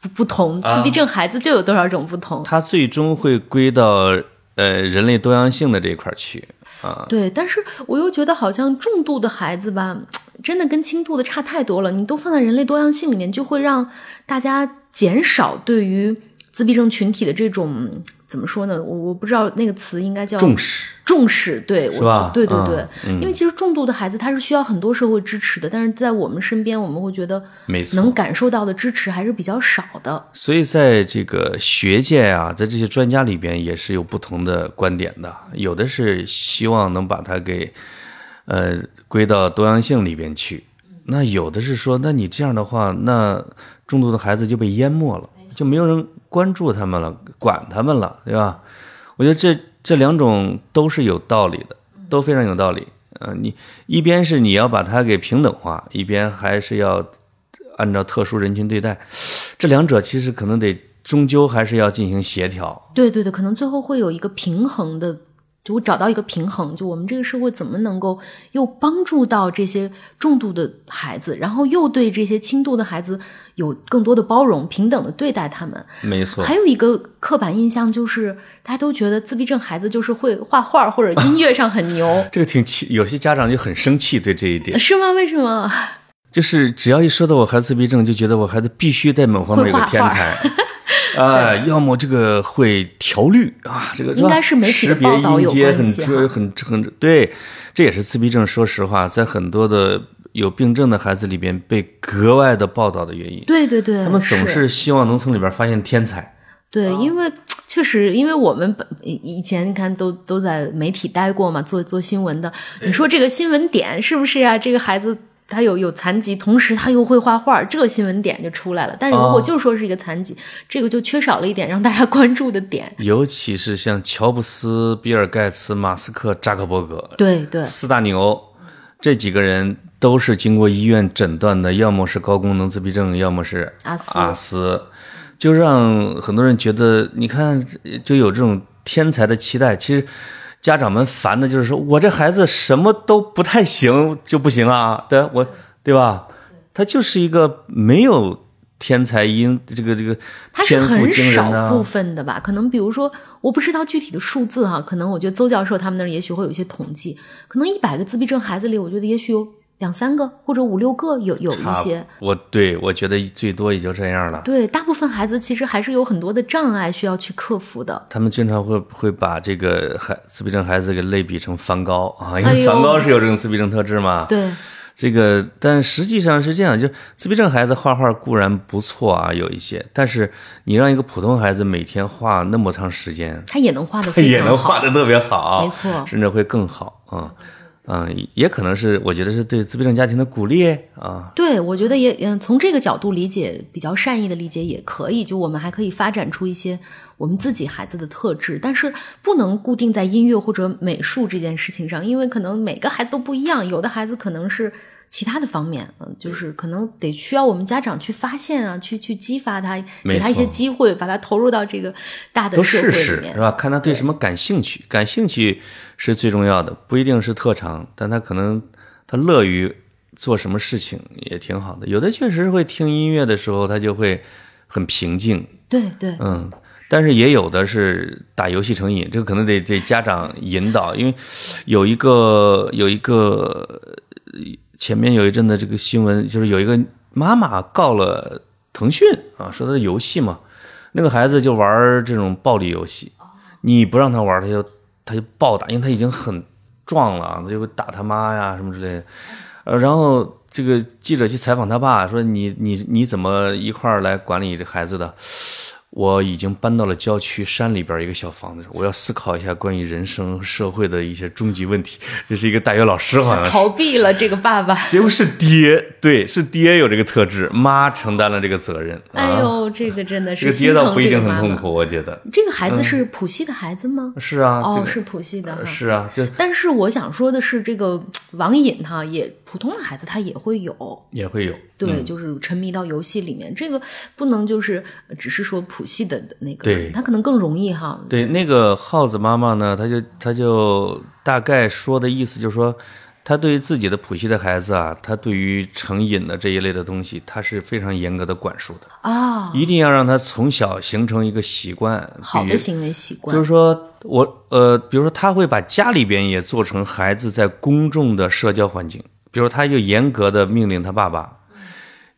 不不同，啊自闭症孩子就有多少种不同。他最终会归到呃人类多样性的这一块儿去啊。对，但是我又觉得好像重度的孩子吧，真的跟轻度的差太多了。你都放在人类多样性里面，就会让大家减少对于自闭症群体的这种怎么说呢？我我不知道那个词应该叫重视。重视，对，我是吧？对对对，嗯。因为其实重度的孩子他是需要很多社会支持的，但是在我们身边，我们会觉得没错。能感受到的支持还是比较少的。所以在这个学界啊，在这些专家里边也是有不同的观点的，有的是希望能把它给呃归到多样性里边去，那有的是说，那你这样的话，那重度的孩子就被淹没了，就没有人关注他们了，管他们了，对吧？我觉得这这两种都是有道理的，都非常有道理。呃，你一边是你要把它给平等化，一边还是要按照特殊人群对待，这两者其实可能得终究还是要进行协调。对对对，可能最后会有一个平衡的，就找到一个平衡，就我们这个社会怎么能够又帮助到这些重度的孩子，然后又对这些轻度的孩子有更多的包容、平等的对待他们。没错，还有一个刻板印象就是，大家都觉得自闭症孩子就是会画画或者音乐上很牛，这个挺气，有些家长就很生气对这一点，是吗？为什么？就是只要一说到我孩子自闭症，就觉得我孩子必须在某方面有个天才。啊、要么这个会调律啊，这个应该是媒体的识别报道有音阶很很很对，这也是自闭症。说实话，在很多的有病症的孩子里边被格外的报道的原因。对对对，他们总是希望能从里边发现天才。对，因为确实，因为我们本以以前你看都都在媒体待过嘛，做做新闻的。你说这个新闻点是不是啊？这个孩子他有有残疾，同时他又会画画，这个新闻点就出来了。但是如果哦就说是一个残疾，这个就缺少了一点让大家 关注的点。尤其是像乔布斯、比尔盖茨、马斯克、扎克伯格对对四大牛，这几个人都是经过医院诊断的，要么是高功能自闭症，要么是阿斯阿斯，就让很多人觉得，你看就有这种天才的期待。其实家长们烦的就是说我这孩子什么都不太行就不行啊，对我对吧？他就是一个没有天才因这个这个他是天赋很惊人少部。分的吧？可能比如说，我不知道具体的数字哈，可能我觉得邹教授他们那儿也许会有一些统计，可能一百个自闭症孩子里，我觉得也许有两三个或者五六个有有一些。我对我觉得最多也就这样了。对，大部分孩子其实还是有很多的障碍需要去克服的。他们经常会会把这个孩自闭症孩子给类比成梵高啊，因为梵高是有这种自闭症特质嘛。对，这个，但实际上是这样，就自闭症孩子画画固然不错啊，有一些，但是你让一个普通孩子每天画那么长时间，他也能画的他。也能画的特别好，没错甚至会更好啊。嗯，嗯也可能是我觉得是对自闭症家庭的鼓励啊。对，我觉得也嗯，从这个角度理解，比较善意的理解也可以。就我们还可以发展出一些我们自己孩子的特质，但是不能固定在音乐或者美术这件事情上，因为可能每个孩子都不一样，有的孩子可能是其他的方面，嗯，就是可能得需要我们家长去发现啊，去去激发他，给他一些机会，把他投入到这个大的都社会里面试试是。吧？看他对什么感兴趣，感兴趣是最重要的，不一定是特长，但他可能他乐于做什么事情也挺好的。有的确实会听音乐的时候，他就会很平静，对对，嗯。但是也有的是打游戏成瘾，这个可能得得家长引导，因为有一个有一个呃前面有一阵的这个新闻，就是有一个妈妈告了腾讯啊，说他的游戏嘛，那个孩子就玩这种暴力游戏，你不让他玩，他就他就暴打，因为他已经很壮了，他就会打他妈呀什么之类的。呃，然后这个记者去采访他爸，说你你你怎么一块儿来管理这孩子的？我已经搬到了郊区山里边一个小房子，我要思考一下关于人生社会的一些终极问题。这是一个大学老师，好像。逃避了这个爸爸。结果是爹，对，是爹有这个特质，妈承担了这个责任。啊、哎呦，这个真的是这个爹倒不一。定很痛苦，我觉得。这个孩子是谱系的孩子吗？是啊，这哦，个是谱系的哈。是啊，就但是我想说的是，这个网瘾哈，也普通的孩子他也会有，也会有。对，就是沉迷到游戏里面，这个不能就是呃只是说谱系的那个，对。他可能更容易哈。对，那个耗子妈妈呢，她就她就大概说的意思就是说，她对于自己的谱系的孩子啊，她对于成瘾的这一类的东西，她是非常严格的管束的，啊，一定要让他从小形成一个习惯，好的行为习惯就是说我呃，比如说他会把家里边也做成孩子在公众的社交环境，比如他就严格的命令他爸爸，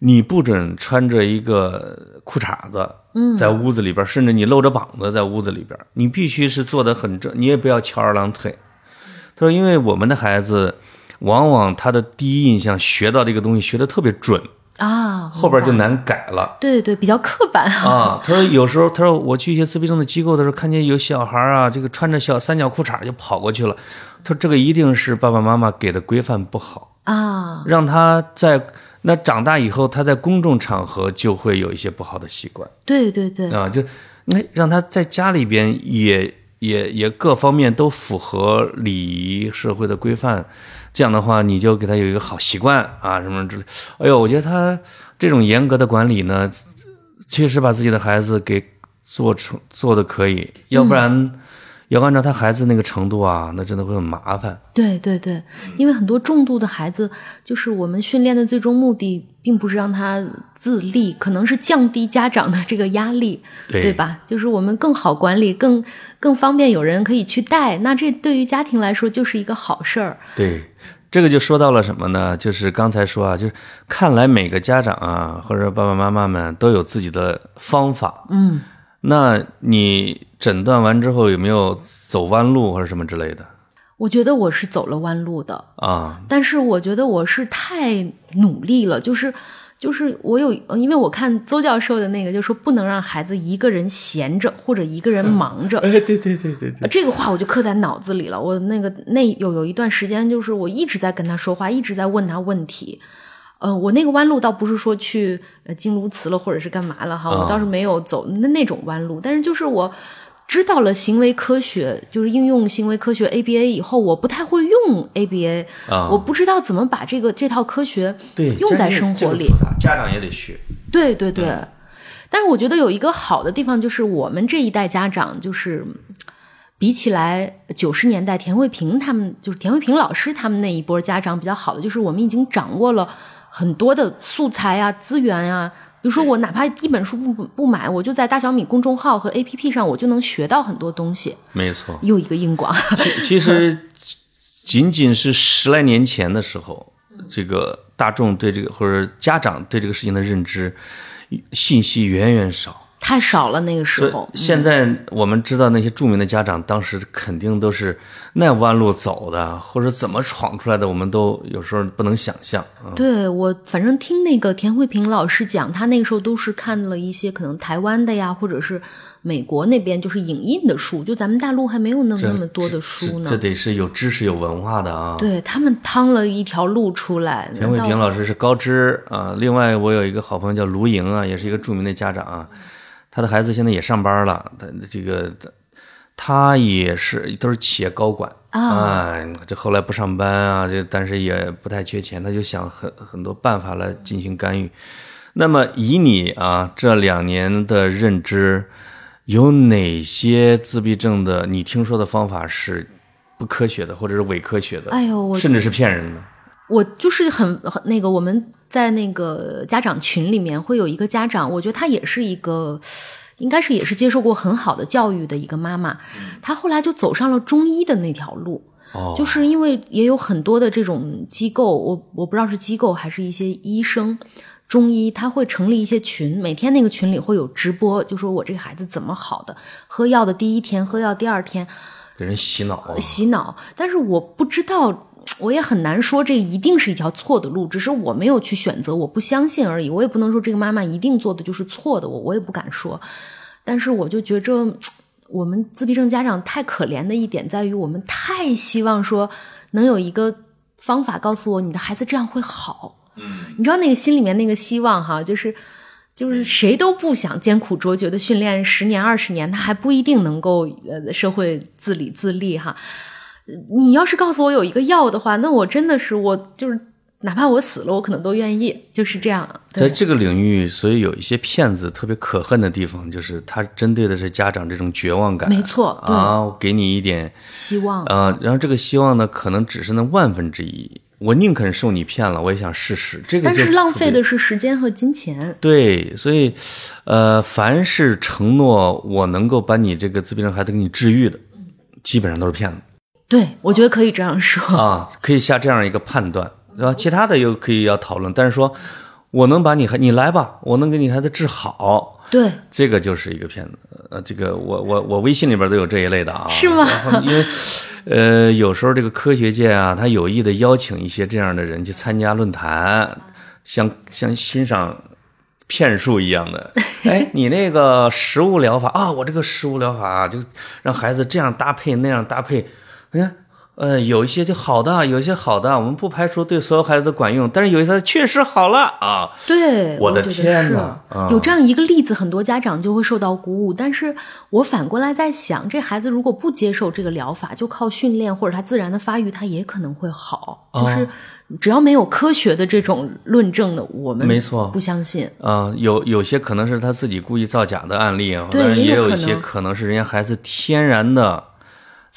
你不准穿着一个裤衩子，在屋子里边，甚至你露着膀子在屋子里边，你必须是坐得很正，你也不要翘二郎腿。他说，因为我们的孩子往往他的第一印象学到这个东西学得特别准，啊，后边就难改了。对对，比较刻板啊。啊，他说有时候，他说我去一些自闭症的机构的时候，看见有小孩啊，这个穿着小三角裤衩就跑过去了。他说这个一定是爸爸妈妈给的规范不好，啊，让他在那长大以后，他在公众场合就会有一些不好的习惯。对对对，啊，就那让他在家里边也也也各方面都符合礼仪社会的规范，这样的话，你就给他有一个好习惯啊，什么之类。哎呦，我觉得他这种严格的管理呢，确实把自己的孩子给做成做的可以，要不然、要按照他孩子那个程度啊，那真的会很麻烦。对对对，因为很多重度的孩子，就是我们训练的最终目的，并不是让他自立，可能是降低家长的这个压力，对吧？就是我们更好管理，更更方便有人可以去带，那这对于家庭来说就是一个好事儿。对，这个就说到了什么呢？就是刚才说啊，就是看来每个家长啊，或者爸爸妈妈们都有自己的方法。嗯，那你诊断完之后有没有走弯路或者什么之类的我觉得我是走了弯路的，啊？但是我觉得我是太努力了，就是就是我有，呃因为我看邹教授的那个，就说不能让孩子一个人闲着或者一个人忙着。哎，对对对对对，呃这个话我就刻在脑子里了。我那个那有有一段时间，就是我一直在跟他说话，一直在问他问题。呃，我那个弯路倒不是说去呃经颅磁了或者是干嘛了哈，我倒是没有走那那种弯路，但是就是我知道了行为科学，就是应用行为科学 ABA 以后，我不太会用 ABA，、啊我不知道怎么把这个这套科学用在生活里这个。家长也得学。对对对，但是我觉得有一个好的地方，就是我们这一代家长，就是比起来九十年代田慧平他们，就是田慧平老师他们那一波家长比较好的，就是我们已经掌握了很多的素材啊、资源啊。比如说，我哪怕一本书不不买，我就在大小米公众号和 APP 上，我就能学到很多东西。没错，又一个硬广，其其实仅仅是十来年前的时候，这个大众对这个或者家长对这个事情的认知信息远远少。太少了那个时候。现在我们知道那些著名的家长，当时肯定都是那弯路走的，或者怎么闯出来的，我们都有时候不能想象啊。对我，反正听那个田慧萍老师讲，他那个时候都是看了一些可能台湾的呀，或者是美国那边就是影印的书，就咱们大陆还没有那么那么多的书呢这。得是有知识、有文化的啊。对他们趟了一条路出来，田慧难道萍老师是高知啊，另外我有一个好朋友叫卢莹啊，也是一个著名的家长啊，他的孩子现在也上班了，他这个他也是都是企业高管啊哎，这后来不上班啊，这但是也不太缺钱，他就想很很多办法来进行干预。那么以你啊这两年的认知，有哪些自闭症的你听说的方法是不科学的，或者是伪科学的，哎呦，我甚至是骗人的？我就是很很那个，我们在那个家长群里面会有一个家长，我觉得他也是一个，应该是也是接受过很好的教育的一个妈妈，她后来就走上了中医的那条路。哦，就是因为也有很多的这种机构，我我不知道是机构还是一些医生。中医他会成立一些群，每天那个群里会有直播，就说我这个孩子怎么好的，喝药的第一天，喝药第二天，给人洗脑啊。洗脑。但是我不知道，我也很难说这一定是一条错的路，只是我没有去选择，我不相信而已。我也不能说这个妈妈一定做的就是错的，我我也不敢说。但是我就觉着，我们自闭症家长太可怜的一点在于，我们太希望说能有一个方法告诉我，你的孩子这样会好。嗯，你知道那个心里面那个希望哈，就是就是谁都不想艰苦卓绝的训练十年二十年，他还不一定能够呃社会自理自立哈。你要是告诉我有一个药的话，那我真的是我就是哪怕我死了，我可能都愿意，就是这样。在这个领域，所以有一些骗子特别可恨的地方，就是他针对的是家长这种绝望感。没错对啊，我给你一点希望啊、然后这个希望呢，可能只是那万分之一。我宁肯受你骗了，我也想试试。这个但是浪费的是时间和金钱。对，所以，呃，凡是承诺我能够把你这个自闭症孩子给你治愈的，基本上都是骗子对，我觉得可以这样说。啊，可以下这样一个判断，对吧？其他的又可以要讨论，但是说我能把你孩你来吧，我能给你孩子治好，对，这个就是一个骗子。呃，这个我我我微信里边都有这一类的啊，是吗因为呃，有时候这个科学界啊，他有意的邀请一些这样的人去参加论坛，像像欣赏骗术一样的。哎，你那个食物疗法啊，我这个食物疗法就让孩子这样搭配那样搭配，你看。呃，有一些就好的，有一些好的，我们不排除对所有孩子都管用，但是有一些确实好了啊。对，我的天是哪啊有这样一个例子，很多家长就会受到鼓舞。但是我反过来在想，这孩子如果不接受这个疗法，就靠训练或者他自然的发育，他也可能会好。哦就是只要没有科学的这种论证的，我们没错不相信。啊、有有些可能是他自己故意造假的案例啊，对但是也有一些可能是人家孩子天然的，他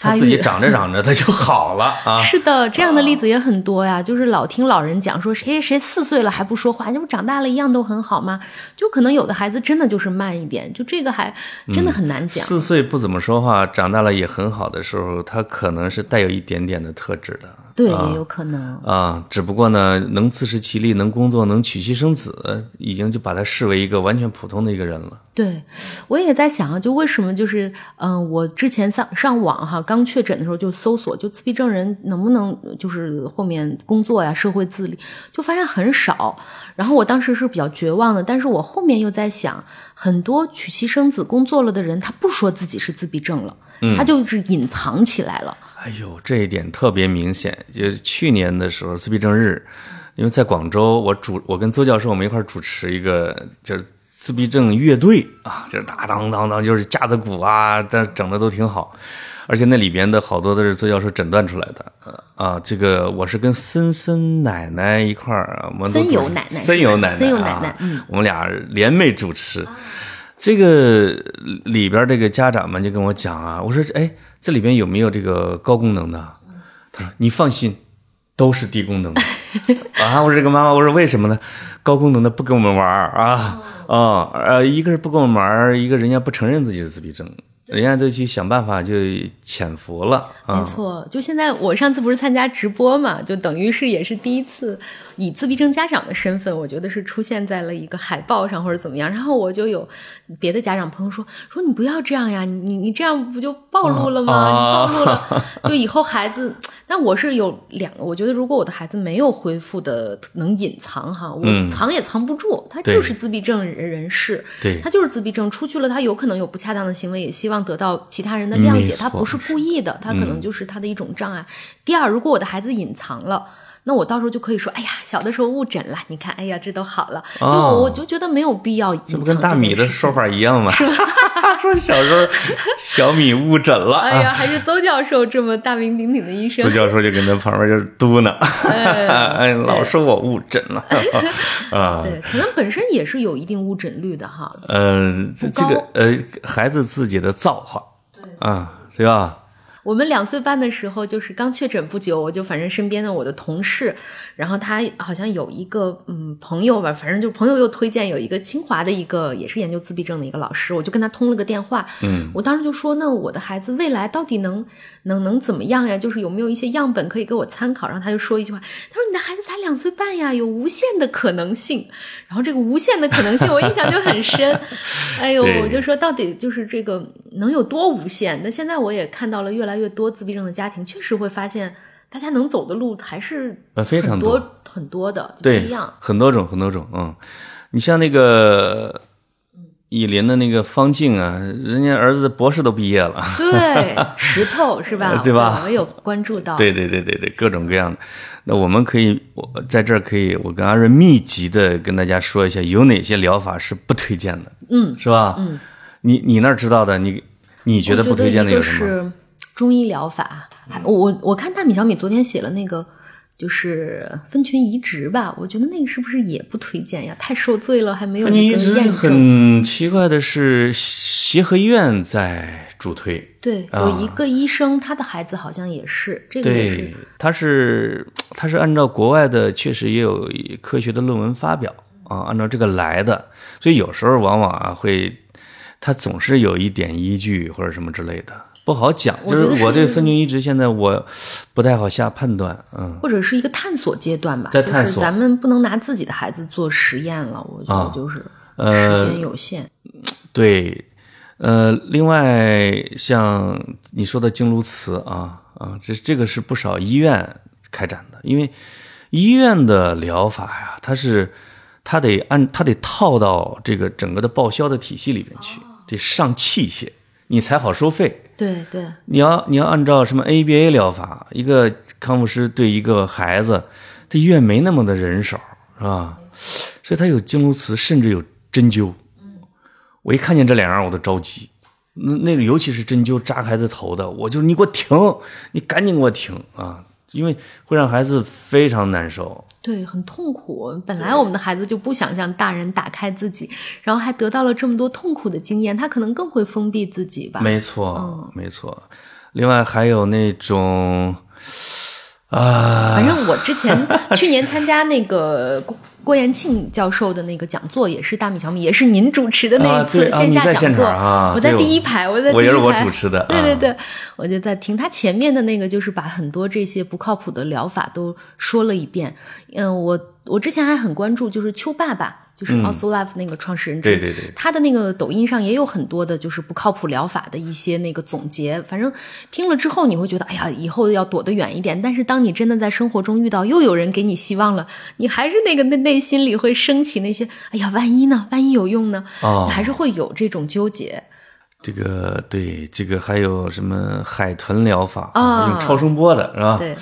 发育自己长着长着他就好了 啊。是的，这样的例子也很多呀。就是老听老人讲说谁谁谁四岁了还不说话，这不长大了一样都很好吗？就可能有的孩子真的就是慢一点，就这个还真的很难讲。四岁不怎么说话，长大了也很好的时候，他可能是带有一点点的特质的。对，也有可能。啊，只不过呢，能自食其力，能工作，能娶妻生子，已经就把他视为一个完全普通的一个人了。对，我也在想啊，就为什么就是，嗯、我之前上上网哈，刚确诊的时候就搜索，就自闭症人能不能就是后面工作呀、社会自理，就发现很少。然后我当时是比较绝望的，但是我后面又在想，很多娶妻生子、工作了的人，他不说自己是自闭症了，他就是隐藏起来了。哎呦，这一点特别明显。就是去年的时候，自闭症日，因为在广州，我主我跟邹教授我们一块主持一个就是自闭症乐队啊，就是当当当当，就是架子鼓啊，但整的都挺好。而且那里边的好多都是邹教授诊断出来的，呃啊，这个我是跟森森奶奶一块儿森友奶奶森友奶奶，森友奶奶啊嗯我们俩联袂主持。这个里边这个家长们就跟我讲啊，我说哎，这里边有没有这个高功能的？他说你放心，都是低功能的 啊。我说这个妈妈，我说为什么呢？高功能的不跟我们玩儿啊啊呃，一个是不跟我们玩儿，一个人家不承认自己是自闭症，人家都去想办法就潜伏了啊。没错，就现在我上次不是参加直播嘛，就等于是也是第一次以自闭症家长的身份，我觉得是出现在了一个海报上或者怎么样。然后我就有别的家长朋友说说你不要这样呀，你你这样不就暴露了吗？啊你暴露了，就以后孩子。但我是有两个，我觉得如果我的孩子没有恢复的能隐藏哈，我嗯藏也藏不住，他就是自闭症人人士，对他就是自闭症，出去了他有可能有不恰当的行为，也希望得到其他人的谅解，他不是故意的，他可嗯能就是他的一种障碍。第二，如果我的孩子隐藏了。那我到时候就可以说，哎呀，小的时候误诊了，你看，哎呀，这都好了，就哦我我就觉得没有必要这不跟大米的说法？一样吗？说小时候小米误诊了，哎呀，还是邹教授这么大名鼎鼎的医生邹，教授就跟他旁边就是嘟囔，哎 哎，老说我误诊了 啊。对，可能本身也是有一定误诊率的哈。呃，这这个呃，孩子自己的造化啊，对吧？我们两岁半的时候，就是刚确诊不久，我就反正身边的我的同事，然后他好像有一个嗯朋友吧，反正就朋友又推荐有一个清华的一个也是研究自闭症的一个老师，我就跟他通了个电话，嗯，我当时就说，那我的孩子未来到底能能能怎么样呀？就是有没有一些样本可以给我参考？然后他就说一句话，他说你的孩子才两岁半呀，有无限的可能性。然后这个无限的可能性，我印象就很深。哎呦，我就说到底就是这个能有多无限？那现在我也看到了越来越多自闭症的家庭，确实会发现大家能走的路还是呃非常多很多的，不一样。，很多种，很多种，嗯，你像那个以林的那个方静啊，人家儿子博士都毕业了，对，石头是吧？对吧我有关注到。对对对对对，各种各样的。那我们可以，我在这儿可以，我跟阿瑞密集的跟大家说一下，有哪些疗法是不推荐的，嗯，是吧？嗯，你你那儿知道的，你你觉得不推荐的有什么？是中医疗法，我我看大米小米昨天写了那个。就是分群移植吧，我觉得那个是不是也不推荐呀？太受罪了，还没有你一一个验证。直很奇怪的是，协和医院在主推，对，啊有一个医生，他的孩子好像也是，这个也是对，他是他是按照国外的，确实也有科学的论文发表啊，按照这个来的，所以有时候往往啊会，他总是有一点依据或者什么之类的，不好讲。就是我对分群移植现在我不太好下判断，嗯，或者是一个探索阶段吧。在探索就是咱们不能拿自己的孩子做实验了，我觉啊得就是呃时间有限。对，呃，另外像你说的经颅磁啊啊，这这个是不少医院开展的，因为医院的疗法呀，它是它得按它得套到这个整个的报销的体系里面去，得上器械，你才好收费。对对，你要你要按照什么 ABA 疗法，一个康复师对一个孩子，他医院没那么的人手，是吧？所以他有经颅磁，甚至有针灸。我一看见这两样，我都着急。那那个尤其是针灸扎孩子头的，我就你给我停，你赶紧给我停啊！因为会让孩子非常难受。对，很痛苦。本来我们的孩子就不想向大人打开自己，然后还得到了这么多痛苦的经验，他可能更会封闭自己吧。没错，没错。另外还有那种啊，反正我之前 去年参加那个郭延庆教授的那个讲座，也是大米小米，也是您主持的那啊一次线下讲座。啊我在第一排，我在第一排。我也是我主持的啊对对对，我就在听他前面的那个，就是把很多这些不靠谱的疗法都说了一遍。嗯，我我之前还很关注，就是邱爸爸，就是 Also Life 那个创始人之一，嗯对对对他的那个抖音上也有很多的，就是不靠谱疗法的一些那个总结。反正听了之后，你会觉得，哎呀，以后要躲得远一点。但是当你真的在生活中遇到，又有人给你希望了，你还是那个内内心里会升起那些，哎呀，万一呢？万一有用呢？哦还是会有这种纠结。这个对，这个还有什么海豚疗法啊用超声波的是吧？对，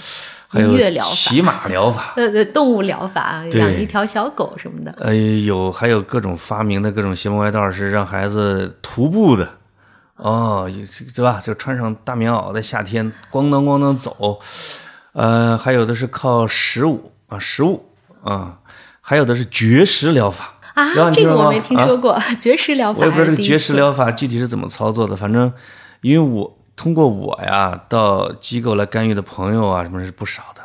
还有音乐疗法。骑马疗法，呃，对，动物疗法，养一条小狗什么的。呃，有还有各种发明的各种邪门歪道是让孩子徒步的，哦，对吧？就穿上大棉袄，在夏天咣当咣当走，呃，还有的是靠食物啊，食物啊，还有的是绝食疗法。啊这个我没听啊说过，绝食疗法我也不知道这个绝食疗法具体是怎么操作的，反正因为我通过我呀到机构来干预的朋友啊，什么是不少的，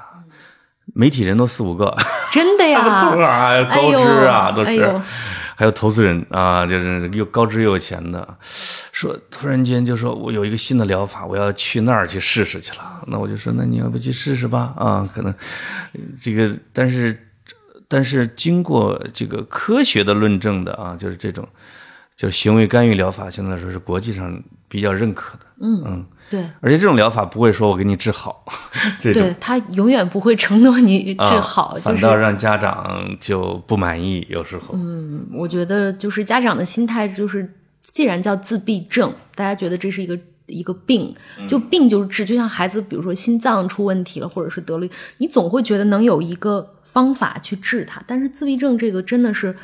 媒体人都四五个，真的呀，都是啊哎高知啊，都是哎，还有投资人啊，就是又高知又有钱的，说突然间就说我有一个新的疗法，我要去那儿去试试去了。那我就说，那你要不去试试吧？啊，可能呃这个，但是但是经过这个科学的论证的啊，就是这种就是行为干预疗法，相对来说是国际上比较认可的。嗯嗯，对。而且这种疗法不会说我给你治好，这种对他永远不会承诺你治啊好，就是反倒让家长就不满意，有时候。嗯，我觉得就是家长的心态就是，既然叫自闭症，大家觉得这是一个一个病，嗯就病就是治，就像孩子比如说心脏出问题了，或者是得了，你总会觉得能有一个方法去治它。但是自闭症这个真的是，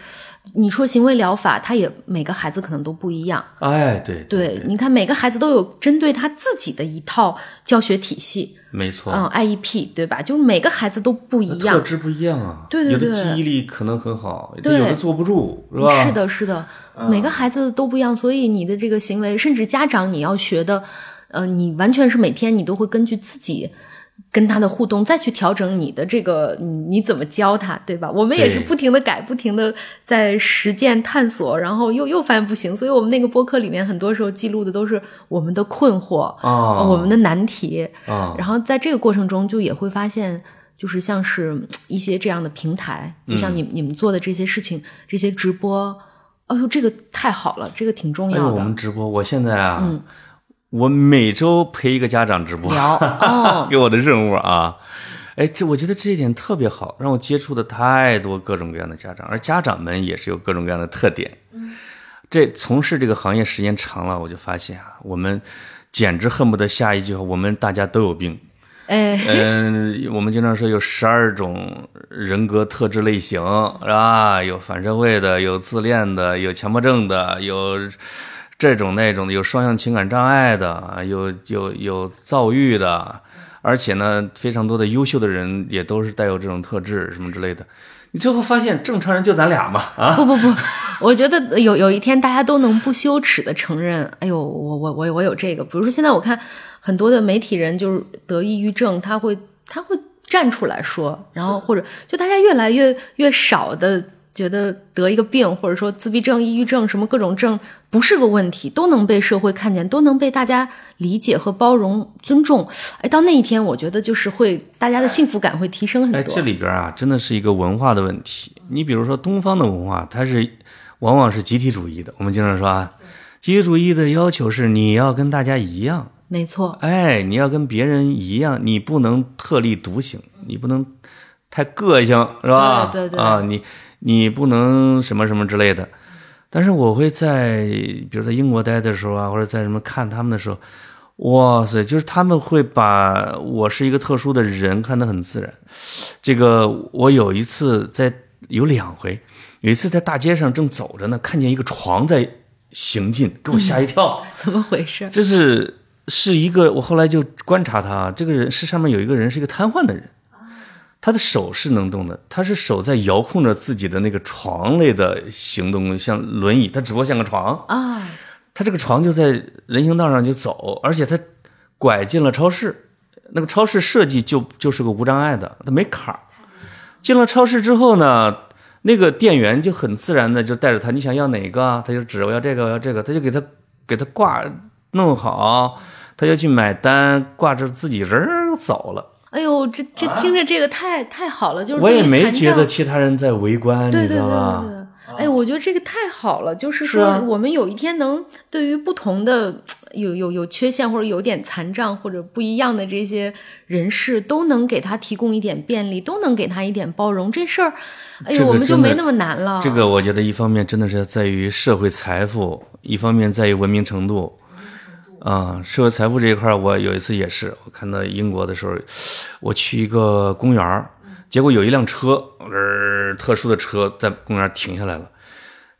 你说行为疗法，它也每个孩子可能都不一样。哎，对对，你看每个孩子都有针对他自己的一套教学体系，没错。嗯，IEP 对吧？就是每个孩子都不一样。特质不一样啊，对对对有的记忆力可能很好，对有的坐不住，是吧？是，的，是的，每个孩子都不一样，所以你的这个行为，甚至家长你要学的，呃，你完全是每天你都会根据自己跟他的互动再去调整你的这个你你怎么教他，对吧？我们也是不停的改，不停的在实践探索，然后又又发现不行，所以我们那个播客里面很多时候记录的都是我们的困惑，哦我们的难题，啊，然后在这个过程中，就也会发现，就是像是嗯一些这样的平台，就像嗯你、你们做的这些事情，这些直播，哎呦，这个太好了，这个挺重要的。我们直播，我现在啊，嗯我每周陪一个家长直播，给我的任务啊。哎，这我觉得这一点特别好，让我接触的太多各种各样的家长，而家长们也是有各种各样的特点。嗯这从事这个行业时间长了，我就发现啊，我们简直恨不得下一句话，我们大家都有病。哎，嗯，我们经常说有十二种人格特质类型，是吧？有反社会的，有自恋的，有强迫症的，有这种那种的，有双向情感障碍的，有有有躁郁的，而且呢，非常多的优秀的人也都是带有这种特质什么之类的。你最后发现，正常人就咱俩嘛，啊，不不不，我觉得有有一天大家都能不羞耻的承认，哎呦，我我我我有这个。比如说现在我看很多的媒体人就是得抑郁症，他会他会站出来说，然后或者就大家越来越越少的觉得得一个病，或者说自闭症、抑郁症什么各种症不是个问题，都能被社会看见，都能被大家理解和包容、尊重。哎，到那一天，我觉得就是会大家的幸福感会提升很哎，多。这里边啊，真的是一个文化的问题。你比如说东方的文化，它是往往是集体主义的。我们经常说啊，集体主义的要求是你要跟大家一样，没错，哎，你要跟别人一样，你不能特立独行，你不能太个性，是吧？对对对啊，你你不能什么什么之类的。但是我会在，比如在英国待的时候啊，或者在什么看他们的时候，哇塞，就是他们会把我是一个特殊的人看得很自然。这个我有一次在有两回，有一次在大街上正走着呢，看见一个床在行进，给我吓一跳。怎么回事？这是是一个，我后来就观察他，这个人是上面有一个人是一个瘫痪的人，他的手是能动的，他是手在遥控着自己的那个床类的行动，像轮椅，他只不过像个床，啊，他这个床就在人行道上就走，而且他拐进了超市，那个超市设计就就是个无障碍的，他没坎儿。进了超市之后呢，那个店员就很自然的就带着他，你想要哪个啊？他就指我要这个，我要这个，他就给他给他挂弄好，他就去买单，挂着自己人走了。哎呦，这这听着这个太太好了，就是我也没觉得其他人在围观，你知对对对对道吧？对。哎，我觉得这个太好了，就是说，我们有一天能对于不同的有有有缺陷或者有点残障或者不一样的这些人士，都能给他提供一点便利，都能给他一点包容，这事儿，哎呦，我们就没那么难了。这个我觉得一方面真的是在于社会财富，一方面在于文明程度。啊，社会财富这一块，我有一次也是，我看到英国的时候，我去一个公园，结果有一辆车，呃，特殊的车在公园停下来了。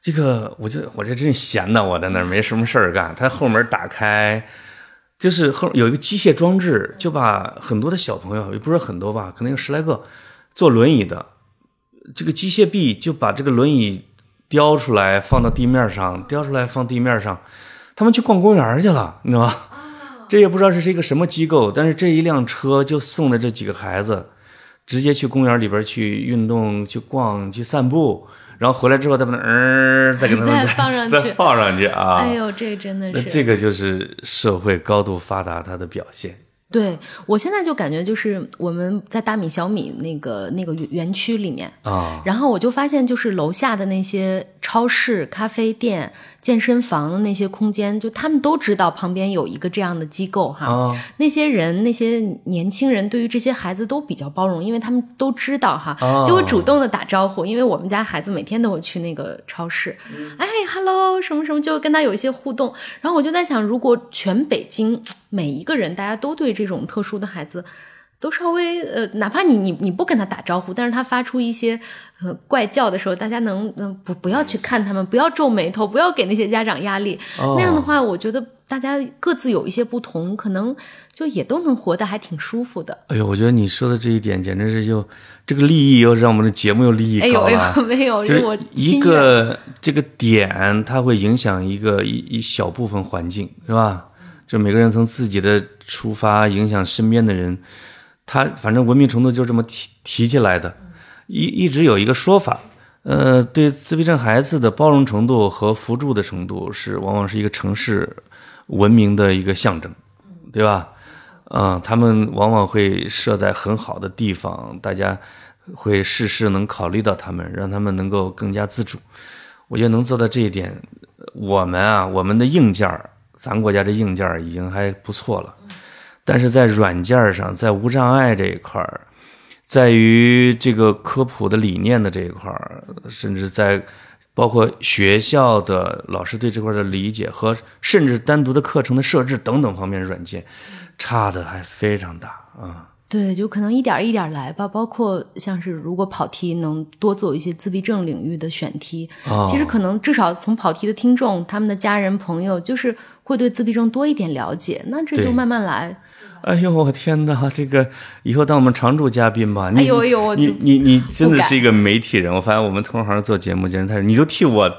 这个我就我这真闲的，我在那儿没什么事儿干。他后门打开，就是后有一个机械装置，就把很多的小朋友，也不是很多吧，可能有十来个，坐轮椅的，这个机械臂就把这个轮椅叼出来放到地面上，叼出来放地面上，他们去逛公园去了，你知道吗？这也不知道这是一个什么机构，但是这一辆车就送了这几个孩子，直接去公园里边去运动、去逛、去散步，然后回来之后再把它嗯、再 给他们再放上去再放上去啊！哎呦，这真的是这个就是社会高度发达它的表现。对我现在就感觉就是我们在大米小米那个那个园区里面，啊，然后我就发现，就是楼下的那些超市、咖啡店、健身房的那些空间，就他们都知道旁边有一个这样的机构哈。啊那些人、那些年轻人对于这些孩子都比较包容，因为他们都知道哈，哦就会主动的打招呼。因为我们家孩子每天都会去那个超市，哎，hello，什么什么，就跟他有一些互动。然后我就在想，如果全北京每一个人大家都对这种特殊的孩子。都稍微呃，哪怕你你你不跟他打招呼，但是他发出一些呃怪叫的时候，大家能嗯、呃不不要去看他们，不要皱眉头，不要给那些家长压力。哦那样的话，我觉得大家各自有一些不同，可能就也都能活得还挺舒服的。哎呦，我觉得你说的这一点简直是就这个利益又让我们的节目又利益哎呦哎高了。呦，没有，就是我一个这个点，它会影响一个一一小部分环境，是吧？就每个人从自己的出发，影响身边的人。他反正文明程度就这么提提起来的，一一直有一个说法，呃，对自闭症孩子的包容程度和扶助的程度是往往是一个城市文明的一个象征，对吧？嗯，他们往往会设在很好的地方，大家会事事能考虑到他们，让他们能够更加自主。我觉得能做到这一点，我们啊，我们的硬件，咱国家这硬件已经还不错了。但是在软件上，在无障碍这一块儿，在于这个科普的理念的这一块儿，甚至在包括学校的老师对这块的理解和甚至单独的课程的设置等等方面，软件差的还非常大啊。对，就可能一点一点来吧。包括像是如果跑题能多做一些自闭症领域的选题，哦其实可能至少从跑题的听众、他们的家人朋友，就是会对自闭症多一点了解。那这就慢慢来。哎呦，我天哪！这个以后当我们常驻嘉宾吧。你哎呦哎呦你你你真的是一个媒体人。我发现我们同行做节目简直太，你都替我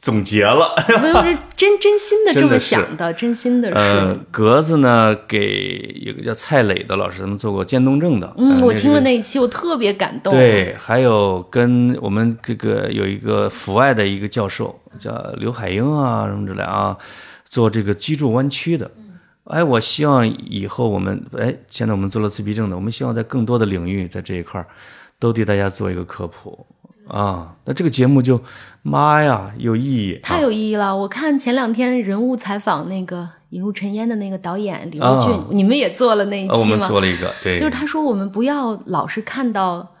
总结了。没有，这真真心的这么想的，真心的是。呃，格子呢，给有个叫蔡磊的老师，他们做过渐冻症的。嗯，呃我听了那一期，我特别感动。对，还有跟我们这个有一个阜外的一个教授叫刘海英啊什么之类啊，做这个脊柱弯曲的。哎，我希望以后我们哎，现在我们做了自闭症的，我们希望在更多的领域，在这一块儿都对大家做一个科普啊。那这个节目就妈呀，有意义，太有意义了！我看前两天人物采访那个《引入尘烟》的那个导演李若俊，啊你们也做了那一呃，我们期吗？做了一个，对，就是他说我们不要老是看到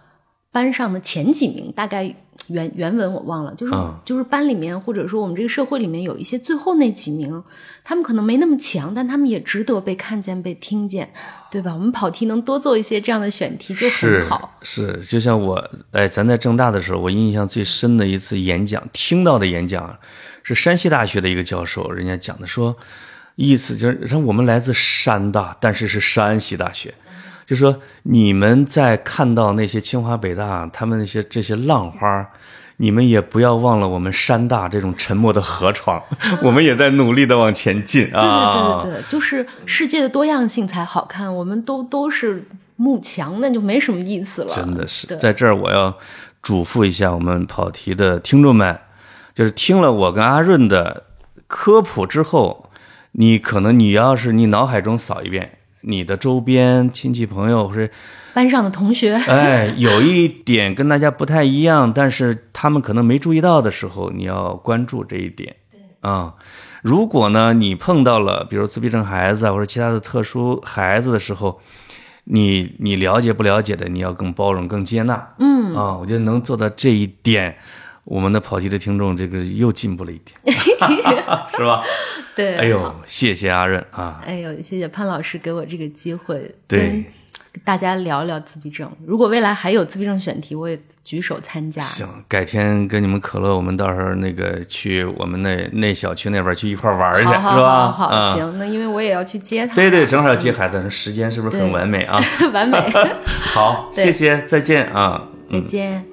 班上的前几名，大概原原文我忘了，就是、嗯就是班里面或者说我们这个社会里面有一些最后那几名，他们可能没那么强，但他们也值得被看见、被听见，对吧？我们跑题能多做一些这样的选题就很好。是，就像我，哎，咱在正大的时候，我印象最深的一次演讲，听到的演讲是山西大学的一个教授，人家讲的说，意思就是说我们来自山大，但是是山西大学，就说你们在看到那些清华北大他们那些这些浪花。你们也不要忘了我们山大这种沉默的河床，我们也在努力的往前进对对啊！对对对，就是世界的多样性才好看，我们都都是幕墙，那就没什么意思了。真的是，在这儿我要嘱咐一下我们跑题的听众们，就是听了我跟阿润的科普之后，你可能你要是你脑海中扫一遍，你的周边亲戚朋友或者班上的同学，哎，有一点跟大家不太一样，但是他们可能没注意到的时候，你要关注这一点。啊、如果呢你碰到了比如自闭症孩子啊或者其他的特殊孩子的时候，你你了解不了解的，你要更包容、更接纳。嗯，啊，我觉得能做到这一点，我们的跑题的听众这个又进步了一点，是吧？对，哎呦，谢谢阿任啊！哎呦，谢谢潘老师给我这个机会，对跟大家聊聊自闭症。如果未来还有自闭症选题，我也举手参加。行，改天跟你们可乐，我们到时候那个去我们那那小区那边去一块玩去，好好是吧？好行，那因为我也要去接他。对对，正好要接孩子，时间是不是很完美啊？完美。好，谢谢，再见啊！再见。